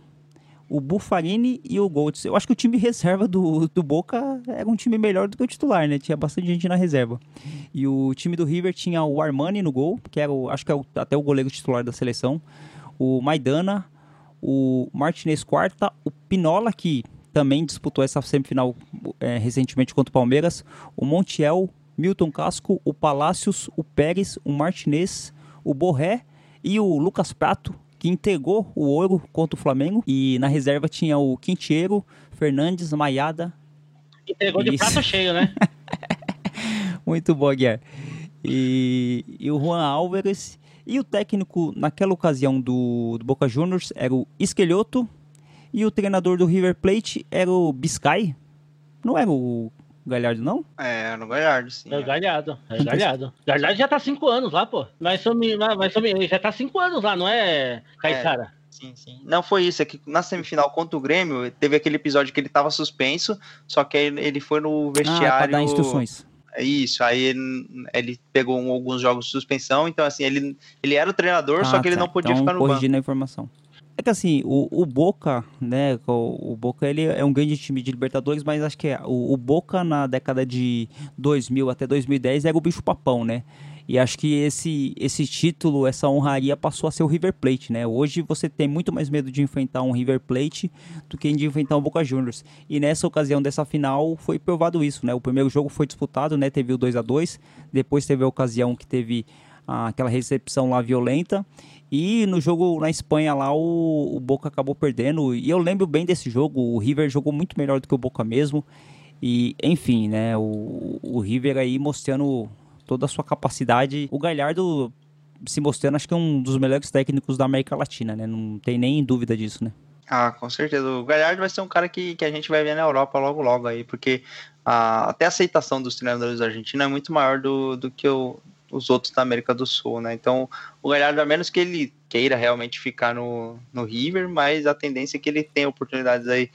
o Buffarini e o Goltz. Eu acho que o time reserva do, do Boca era um time melhor do que o titular, né? Tinha bastante gente na reserva. E o time do River tinha o Armani no gol, que era o, acho que é até o goleiro titular da seleção. O Maidana, o Martinez Quarta, o Pinola, que também disputou essa semifinal é, recentemente contra o Palmeiras. O Montiel, Milton Casco, o Palácios, o Pérez, o Martinez, o Borré e o Lucas Prato, que entregou o ouro contra o Flamengo. E na reserva tinha o Quinteiro, Fernandes, Maiada. Entregou de prato cheio, né? Muito bom, Guilherme. E, e, o Juan Álvares. E o técnico, naquela ocasião do, do Boca Juniors, era o Esquelhoto. E o treinador do River Plate era o Biscay. Não era o Galhardo, não? É, no Galhardo, sim. É o Galhardo, é o Galhardo. Galhardo já tá cinco anos lá, pô. Mas, mas, mas já tá cinco anos lá, não é, Caissara? É. Sim, sim. Não foi isso, é que na semifinal contra o Grêmio, teve aquele episódio que ele tava suspenso, só que ele foi no vestiário. Ah, pra dar instruções. É isso, aí ele, pegou alguns jogos de suspensão, então assim, ele, ele era o treinador, ah, só que ele tá. não podia então, ficar no corrigindo banco. a informação. É que assim, o, o Boca, né? O, o, Boca ele é um grande time de Libertadores, mas acho que é, o, o, Boca na década de 2000 até 2010 era o bicho papão, né? E acho que esse, esse título, essa honraria passou a ser o River Plate, né? Hoje você tem muito mais medo de enfrentar um River Plate do que de enfrentar um Boca Juniors. E nessa ocasião dessa final foi provado isso, né? O primeiro jogo foi disputado, né? Teve o 2 a 2 depois teve a ocasião que teve ah, aquela recepção lá violenta e no jogo na Espanha lá, o, o, Boca acabou perdendo. E eu lembro bem desse jogo. O River jogou muito melhor do que o Boca mesmo. E, enfim, né? O, o River aí mostrando toda a sua capacidade. O Galhardo se mostrando, acho que é um dos melhores técnicos da América Latina, né? Não tem nem dúvida disso, né? Ah, com certeza. O Galhardo vai ser um cara que, que a gente vai ver na Europa logo, logo aí, porque a, até a aceitação dos treinadores argentinos é muito maior do, do que o, os outros da América do Sul, né? Então, o Galhardo, a menos que ele queira realmente ficar no, no River, mas a tendência é que ele tenha oportunidades aí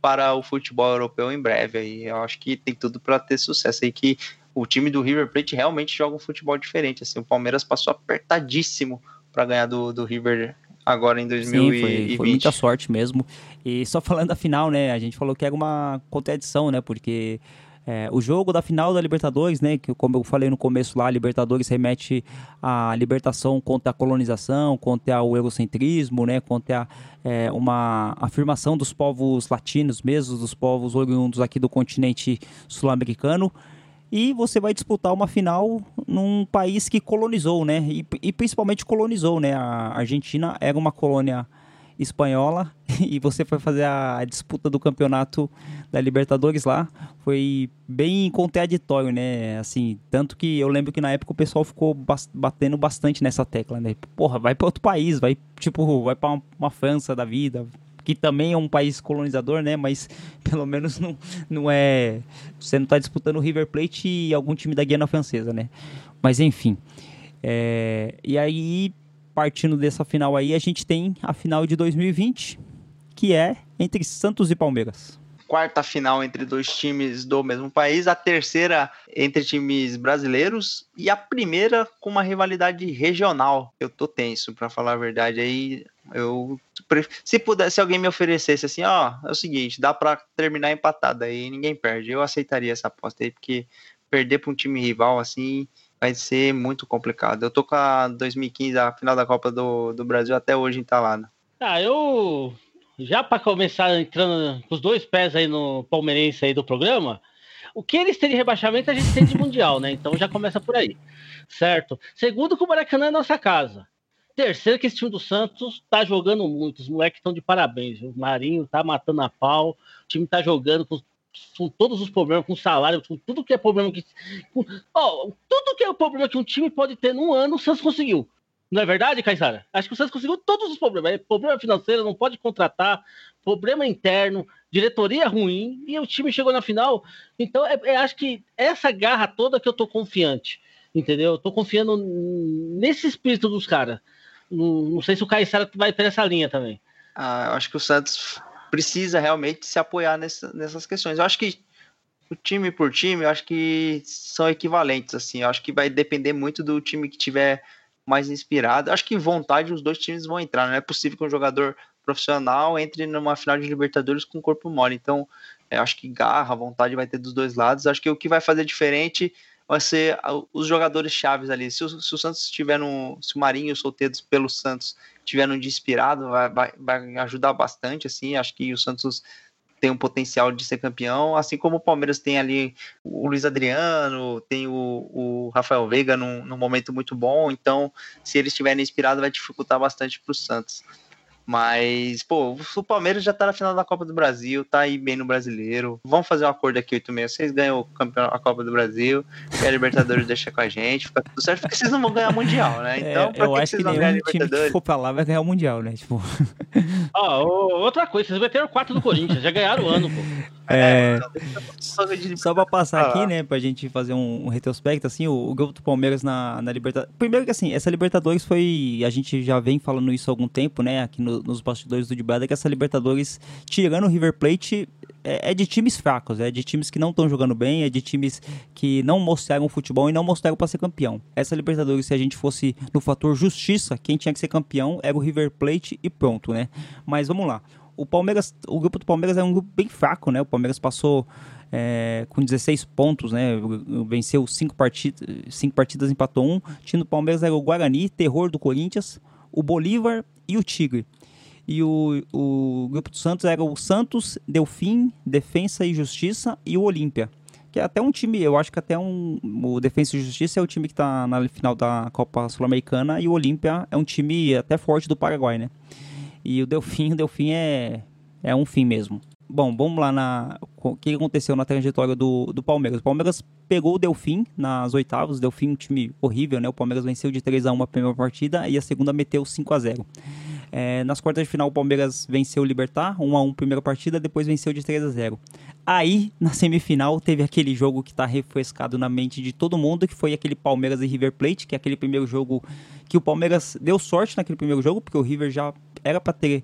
para o futebol europeu em breve. Aí eu acho que tem tudo para ter sucesso aí que o time do River Plate realmente joga um futebol diferente. Assim, o Palmeiras passou apertadíssimo para ganhar do, do River agora em 2020. Sim, foi, foi, muita sorte mesmo. E só falando da final, né? A gente falou que era uma contradição, né? Porque é, o jogo da final da Libertadores, né, que como eu falei no começo lá, a Libertadores remete à libertação contra a colonização, contra o egocentrismo, né, contra é, uma afirmação dos povos latinos mesmo, dos povos oriundos aqui do continente sul-americano. E você vai disputar uma final num país que colonizou, né, e, e principalmente colonizou, né, a Argentina era uma colônia espanhola e você foi fazer a, disputa do campeonato da Libertadores lá. Foi bem contraditório, né? Assim, tanto que eu lembro que na época o pessoal ficou batendo bastante nessa tecla, né? Porra, vai para outro país, vai tipo, vai para uma, França da vida, que também é um país colonizador, né? Mas pelo menos não, não é. Você não está disputando o River Plate e algum time da Guiana Francesa, né? Mas enfim. É, e aí partindo dessa final aí, a gente tem a final de 2020, que é entre Santos e Palmeiras. Quarta final entre dois times do mesmo país, a terceira entre times brasileiros e a primeira com uma rivalidade regional. Eu tô tenso, para falar a verdade aí. Eu se pudesse alguém me oferecesse assim, ó, é o seguinte, dá para terminar empatado aí, ninguém perde. Eu aceitaria essa aposta aí porque perder para um time rival assim vai ser muito complicado. Eu tô com a 2015, a final da Copa do, do Brasil, até hoje entalada. Ah, eu. Já para começar entrando com os dois pés aí no palmeirense aí do programa, o que eles têm de rebaixamento a gente tem de mundial, né? Então já começa por aí, certo? Segundo, que o Maracanã é nossa casa. Terceiro, que esse time do Santos tá jogando muito. Os moleques estão de parabéns. O Marinho tá matando a pau. O time tá jogando com, com todos os problemas, com salário, com tudo que é problema que. Com, oh, tudo que é o problema que um time pode ter num ano, o Santos conseguiu. Não é verdade, Caissara? Acho que o Santos conseguiu todos os problemas. É problema financeiro, não pode contratar, problema interno, diretoria ruim, e o time chegou na final. Então, é, é, acho que essa garra toda que eu tô confiante, entendeu? Eu tô confiando nesse espírito dos caras. Não, não, sei se o Caissara vai ter essa linha também. Ah, eu acho que o Santos precisa realmente se apoiar nessa, nessas questões. Eu acho que o time por time, eu acho que são equivalentes, assim. Eu acho que vai depender muito do time que tiver mais inspirado. Acho que vontade os dois times vão entrar. Não é possível que um jogador profissional entre numa final de Libertadores com corpo mole. Então, é, acho que garra, vontade vai ter dos dois lados. Acho que o que vai fazer diferente vai ser os jogadores chaves ali. Se o, se o Santos estiver no. Se o Marinho e o Solteiros pelo Santos estiver no de inspirado, vai, vai, vai ajudar bastante. assim Acho que o Santos tem um potencial de ser campeão, assim como o Palmeiras tem ali o Luiz Adriano, tem o, o Rafael Veiga num, num momento muito bom, então se eles estiverem inspirados vai dificultar bastante para o Santos. Mas, pô, o Palmeiras já tá na final da Copa do Brasil, tá aí bem no brasileiro. Vamos fazer um acordo aqui, 8 meses. Vocês ganham o campeão, a Copa do Brasil, e a Libertadores deixa com a gente, fica tudo certo, porque vocês não vão ganhar Mundial, né? É, então, é, eu que acho que, que nenhum time que for pra lá vai ganhar o Mundial, né? Tipo... oh, outra coisa, vocês meteram 4 do Corinthians, já ganharam o ano, pô. É, é só pra passar aqui, né, pra gente fazer um, um retrospecto, assim, o, o grupo do Palmeiras na, na Libertadores. Primeiro que, assim, essa Libertadores foi. A gente já vem falando isso há algum tempo, né, aqui no, nos bastidores do Dibada, que essa Libertadores, tirando o River Plate, é, é de times fracos, é de times que não estão jogando bem, é de times que não mostraram futebol e não mostraram para ser campeão. Essa Libertadores, se a gente fosse no fator justiça, quem tinha que ser campeão era o River Plate e pronto, né? Mas vamos lá o Palmeiras, o grupo do Palmeiras é um grupo bem fraco, né? O Palmeiras passou é, com 16 pontos, né? Venceu 5 partidas, cinco partidas, empatou um. O time do Palmeiras era o Guarani, terror do Corinthians, o Bolívar e o Tigre. E o, o grupo do Santos era o Santos, Delfim, Defensa e Justiça e o Olímpia. Que é até um time, eu acho que até um. O Defensa e Justiça é o time que está na final da Copa Sul-Americana e o Olímpia é um time até forte do Paraguai, né? E o Delfim, o Delfim é, é um fim mesmo. Bom, vamos lá na. O que aconteceu na trajetória do, do Palmeiras? O Palmeiras pegou o Delfim nas oitavas. O Delfim, um time horrível, né? O Palmeiras venceu de 3 a 1 a primeira partida e a segunda meteu 5 a 0 é, nas quartas de final, o Palmeiras venceu o Libertar, 1 a 1 primeira partida, depois venceu de 3 a 0 Aí, na semifinal, teve aquele jogo que está refrescado na mente de todo mundo, que foi aquele Palmeiras e River Plate, que é aquele primeiro jogo que o Palmeiras deu sorte naquele primeiro jogo, porque o River já era para ter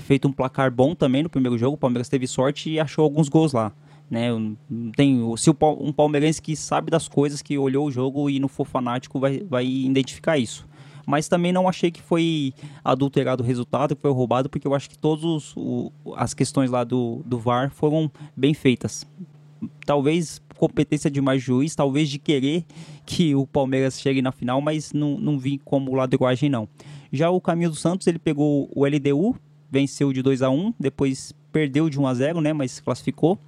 feito um placar bom também no primeiro jogo. O Palmeiras teve sorte e achou alguns gols lá. Né, tem, se um palmeirense que sabe das coisas, que olhou o jogo e não for fanático, vai, vai identificar isso mas também não achei que foi adulterado o resultado, que foi roubado, porque eu acho que todas as questões lá do, do VAR foram bem feitas. Talvez competência de mais juiz, talvez de querer que o Palmeiras chegue na final, mas não, não vi como ladruagem não. Já o Caminho do Santos, ele pegou o LDU, venceu de 2 a 1 depois perdeu de 1 a 0 né, mas classificou.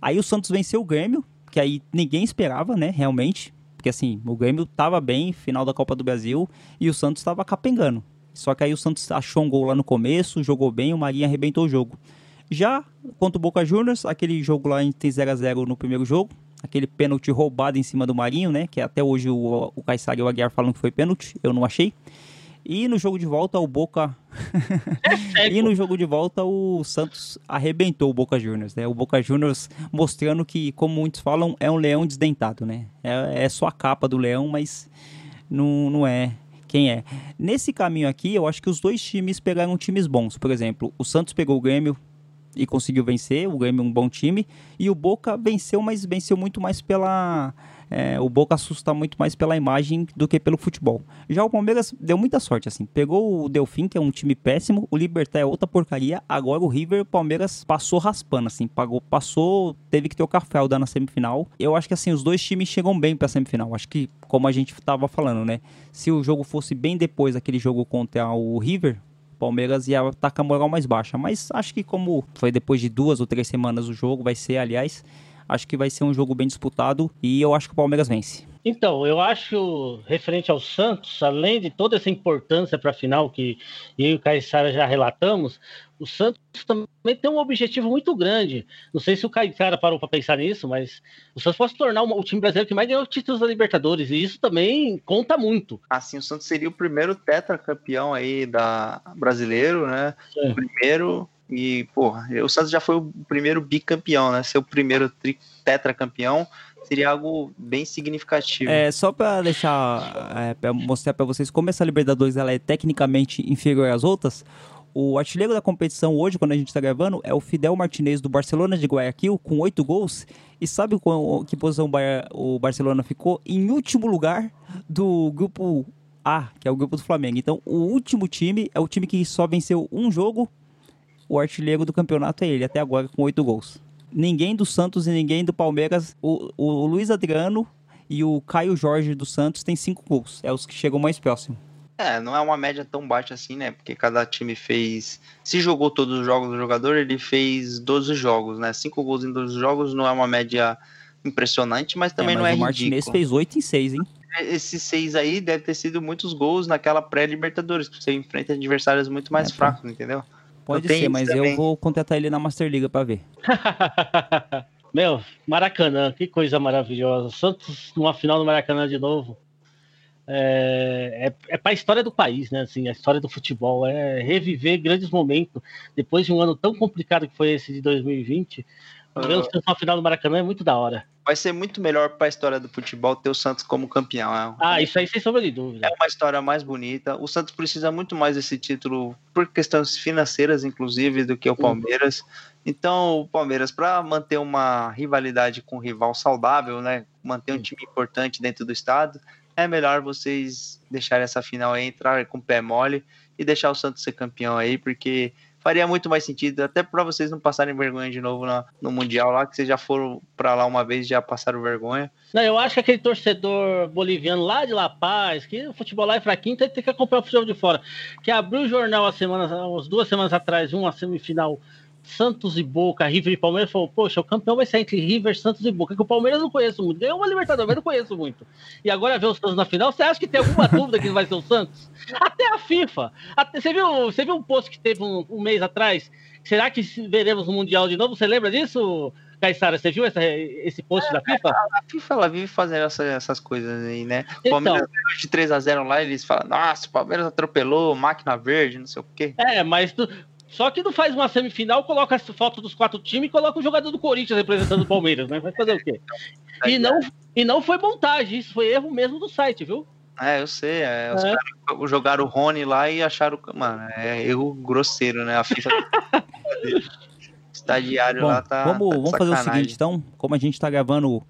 Aí o Santos venceu o Grêmio, que aí ninguém esperava, né, realmente. Porque assim, o Grêmio tava bem, final da Copa do Brasil, e o Santos estava capengando. Só que aí o Santos achou um gol lá no começo, jogou bem, o Marinho arrebentou o jogo. Já contra o Boca Juniors, aquele jogo lá tem 0 a 0 no primeiro jogo, aquele pênalti roubado em cima do Marinho, né? Que até hoje o, o Caissari e o Aguiar falam que foi pênalti, eu não achei. E no jogo de volta, o Boca. É e no jogo de volta, o Santos arrebentou o Boca Juniors, né? O Boca Juniors mostrando que, como muitos falam, é um leão desdentado, né? É, é só a capa do leão, mas não, não é quem é. Nesse caminho aqui, eu acho que os dois times pegaram times bons. Por exemplo, o Santos pegou o Grêmio e conseguiu vencer, o Grêmio é um bom time, e o Boca venceu, mas venceu muito mais pela é, o Boca assusta muito mais pela imagem do que pelo futebol. Já o Palmeiras deu muita sorte, assim. Pegou o Delfim, que é um time péssimo, o Libertar é outra porcaria, agora o River, o Palmeiras passou raspando, assim, pagou, passou, teve que ter o Cafelda na semifinal. Eu acho que, assim, os dois times chegam bem pra semifinal. Acho que, como a gente tava falando, né, se o jogo fosse bem depois daquele jogo contra o River, Palmeiras ia estar com a moral mais baixa. Mas acho que como foi depois de duas ou três semanas o jogo, vai ser, aliás, Acho que vai ser um jogo bem disputado e eu acho que o Palmeiras vence. Então, eu acho, referente ao Santos, além de toda essa importância para a final que eu e o Caissara já relatamos, o Santos também tem um objetivo muito grande. Não sei se o Caissara parou para pensar nisso, mas o Santos pode se tornar o time brasileiro que mais ganhou títulos da Libertadores, e isso também conta muito. Assim, o Santos seria o primeiro tetracampeão aí da brasileiro, né? Sim. O primeiro e, porra, o Santos já foi o primeiro bicampeão, né? Ser o primeiro tri- tetracampeão seria algo bem significativo. É, só pra deixar, é, pra mostrar pra vocês como essa Libertadores ela é tecnicamente inferior às outras, o artilheiro da competição hoje, quando a gente tá gravando, é o Fidel Martinez do Barcelona de Guayaquil, com oito gols. E sabe qual, que posição o Barcelona ficou? Em último lugar do grupo A, que é o grupo do Flamengo. Então, o último time é o time que só venceu um jogo. O artilheiro do campeonato é ele, até agora, com oito gols. Ninguém do Santos e ninguém do Palmeiras. O, o Luiz Adriano e o Caio Jorge do Santos tem cinco gols. É os que chegam mais próximo. É, não é uma média tão baixa assim, né? Porque cada time fez. Se jogou todos os jogos do jogador, ele fez 12 jogos, né? 5 gols em 12 jogos não é uma média impressionante, mas também É, não mas é o Martinez ridículo. fez oito em seis, hein? Esses seis aí deve ter sido muitos gols naquela pré-Libertadores, que você enfrenta adversários muito mais É, fracos, entendeu? Pode ser, mas também. eu vou contratar ele na Master Liga pra ver. Meu, Maracanã, que coisa maravilhosa. Santos numa final do Maracanã de novo. É, é, é para a história do país, né? Assim, a história do futebol. É reviver grandes momentos. Depois de um ano tão complicado que foi esse de 2020, ver o Santos na final do Maracanã é muito da hora. Vai ser muito melhor para a história do futebol ter o Santos como campeão. É Ah, isso aí sem sombra de dúvida. É uma história mais bonita. O Santos precisa muito mais desse título por questões financeiras, inclusive, do que o Palmeiras. Então, o Palmeiras, para manter uma rivalidade com um rival saudável, né, manter um time importante dentro do estado, é melhor vocês deixarem essa final aí entrar com o pé mole e deixar o Santos ser campeão aí, porque faria muito mais sentido, até para vocês não passarem vergonha de novo na- no Mundial lá, que vocês já foram para lá uma vez já passaram vergonha. Não, eu acho que aquele torcedor boliviano lá de La Paz, que o futebol lá é fraquinho, então ele tem que acompanhar o futebol de fora. Que abriu o jornal há semanas, umas duas semanas atrás, uma semifinal Santos e Boca, River e Palmeiras, falou, poxa, o campeão vai ser entre River, Santos e Boca, que o Palmeiras eu não conheço muito. Ganhou uma Libertadores, mas não conheço muito. E agora ver o Santos na final, você acha que tem alguma dúvida que vai ser o Santos? Até a FIFA. Até- você, viu, você viu um post que teve um, um mês atrás? Será que veremos o Mundial de novo? Você lembra disso, Caissara? Você viu essa- esse post da FIFA? A FIFA ela vive fazendo essa- essas coisas aí, né? O Então. Palmeiras ganhou de 3x0 lá, eles falam, nossa, o Palmeiras atropelou, máquina verde, não sei o quê. É, mas tu- só que não faz uma semifinal, coloca as fotos dos quatro times e coloca o jogador do Corinthians representando o Palmeiras, né? Vai fazer o quê? E não, e não foi montagem, isso foi erro mesmo do site, viu? É, eu sei, é, os É. caras jogaram o Rony lá e acharam, mano, é erro grosseiro, né? A FIFA. Estagiário Bom, lá tá. vamos, tá de vamos fazer o seguinte, então. Como a gente tá gravando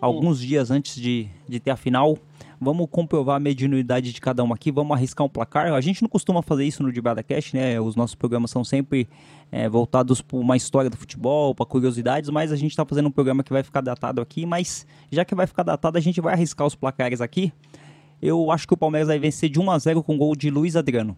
alguns dias antes de, de ter a final, vamos comprovar a mediunidade de cada um aqui. Vamos arriscar um placar. A gente não costuma fazer isso no Dibada Cash, né? Os nossos programas são sempre é, voltados para uma história do futebol, para curiosidades, mas a gente tá fazendo um programa que vai ficar datado aqui. Mas já que vai ficar datado, a gente vai arriscar os placares aqui. Eu acho que o Palmeiras vai vencer de 1 a 0 com gol de Luiz Adriano.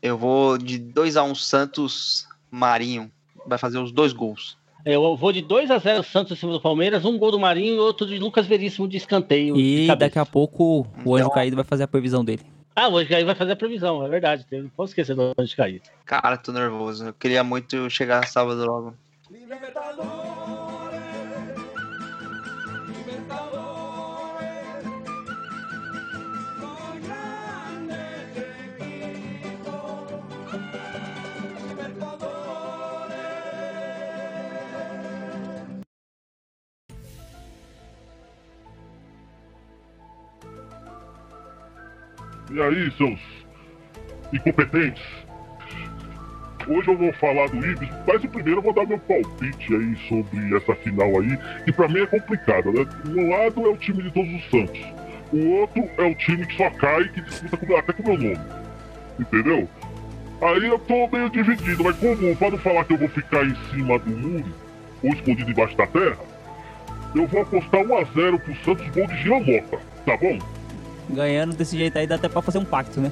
Eu vou de 2x1 Santos Marinho. Vai fazer os dois gols. Eu vou de 2 a 0 Santos em cima do Palmeiras, um gol do Marinho e outro de Lucas Veríssimo de escanteio. de E cabeça. daqui a pouco o Anjo Então- Caído vai fazer a previsão dele. Ah, hoje aí vai fazer a previsão, é verdade. Não posso esquecer do Anjo Caído. Cara, tô nervoso. Eu queria muito chegar sábado logo. E aí, seus incompetentes? Hoje eu vou falar do Ibis, mas primeiro eu vou dar meu palpite aí sobre essa final aí, que pra mim é complicada, né? Um lado é o time de todos os Santos, o outro é o time que só cai, que disputa com- até com o meu nome. Entendeu? Aí eu tô meio dividido, mas como pra não falar que eu vou ficar em cima do muro, ou escondido embaixo da terra, eu vou apostar 1x0 pro Santos gol de Giamota, tá bom? Ganhando desse jeito aí dá até pra fazer um pacto, né?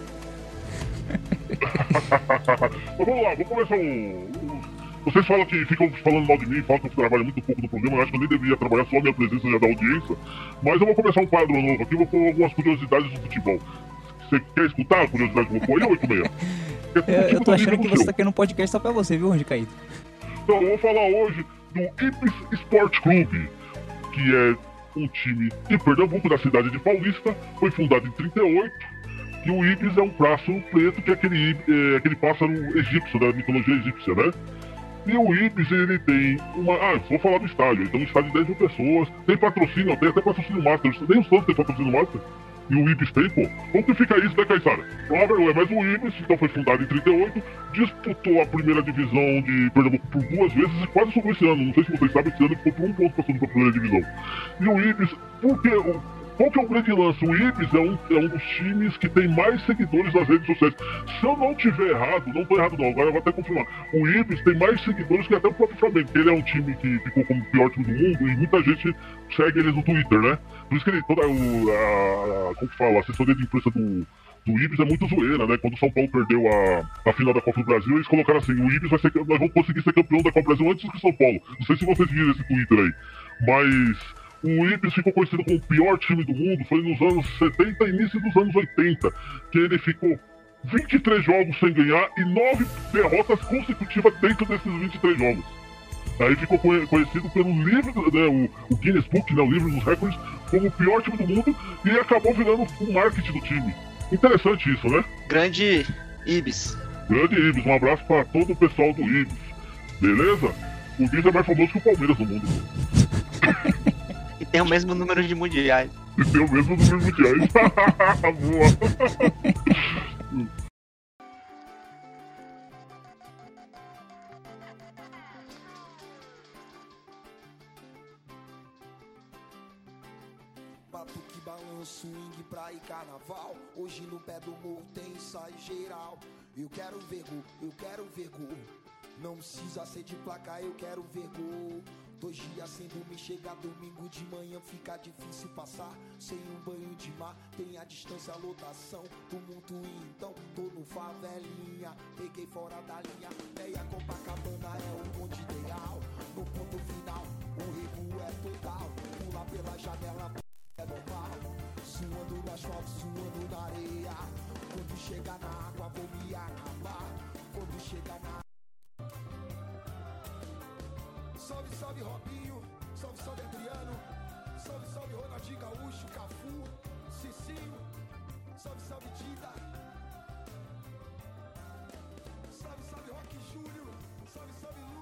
Mas vamos lá, vamos começar o, Vocês falam que ficam falando mal de mim, falam que eu trabalho muito pouco no programa, eu acho que eu nem deveria trabalhar só a minha presença já da audiência. Mas eu vou começar um quadro novo aqui, eu vou pôr algumas curiosidades do futebol. Você quer escutar a curiosidade que eu vou pôr aí ou 86? Eu, eu tô achando que você tá querendo um podcast só pra você, viu, Ronde Caído? Então, eu vou falar hoje do Ipis Sport Clube, que é um time de Pernambuco, da cidade de Paulista, foi fundado em 38, e o Ibis é um praço preto, que é aquele, é, aquele pássaro egípcio, da mitologia egípcia, né? E o Ibis, ele tem uma. Ah, vou falar do estádio. Então, um estádio de 10 mil pessoas. Tem patrocínio, tem até patrocínio Master. Nem o Santos tem patrocínio Master. E o Ibis tem, pô. Como que fica isso, né, Caissara? Claro, é, mas o Ibis, então foi fundado em 38, disputou a primeira divisão de Pernambuco por duas vezes e quase subiu esse ano. Não sei se vocês sabem, esse ano ficou por um ponto passando pra primeira divisão. E o Ibis, por que. Qual que é o grande lance? O Ibis é um, é um dos times que tem mais seguidores nas redes sociais. Se eu não tiver errado, não tô errado não, agora eu vou até confirmar. O Ibis tem mais seguidores que até o próprio Flamengo, ele é um time que ficou como o pior time do mundo e muita gente segue eles no Twitter, né? Por isso que ele, toda o, a, como que fala, a assessoria de imprensa do, do Ibis é muito zoeira, né? Quando o São Paulo perdeu a, a final da Copa do Brasil, eles colocaram assim, o Ibis vai ser, nós vamos conseguir ser campeão da Copa do Brasil antes do São Paulo. Não sei se vocês viram esse Twitter aí, mas o Ibis ficou conhecido como o pior time do mundo, foi nos anos 70 e início dos anos 80, que ele ficou 23 jogos sem ganhar e 9 derrotas consecutivas dentro desses 23 jogos. Aí ficou conhecido pelo livro, né, o, Guinness Book, né, o livro dos recordes, como o pior time do mundo e acabou virando o marketing do time. Interessante isso, né? Grande Ibis. Grande Ibis, um abraço para todo o pessoal do Ibis. Beleza? O Ibis é mais famoso que o Palmeiras no mundo. E tem o mesmo número de mundiais. E tem o mesmo número de mundiais. Boa. Batuque, balanço, swing, praia e carnaval. Hoje no pé do morro tem ensaio geral. Eu quero ver gol, eu quero ver gol. Não precisa ser de placa, eu quero ver gol. Dois dias sem dormir, chega domingo de manhã, fica difícil passar. Sem um banho de mar, tem a distância, a lotação. Tumulto então, tô no favelinha. Peguei fora da linha, meia Copacabana é o ponto ideal. No ponto final, o recuo é total. Pular pela janela é normal. Suando no asfalto, suando na areia. Quando chega na água, vou me acabar. Quando chega na Salve, salve Robinho, salve, salve Adriano, salve, salve Ronaldinho Gaúcho, Cafu, Cicinho, salve, salve Dida. Salve, salve Rock Júnior, salve, salve Lu.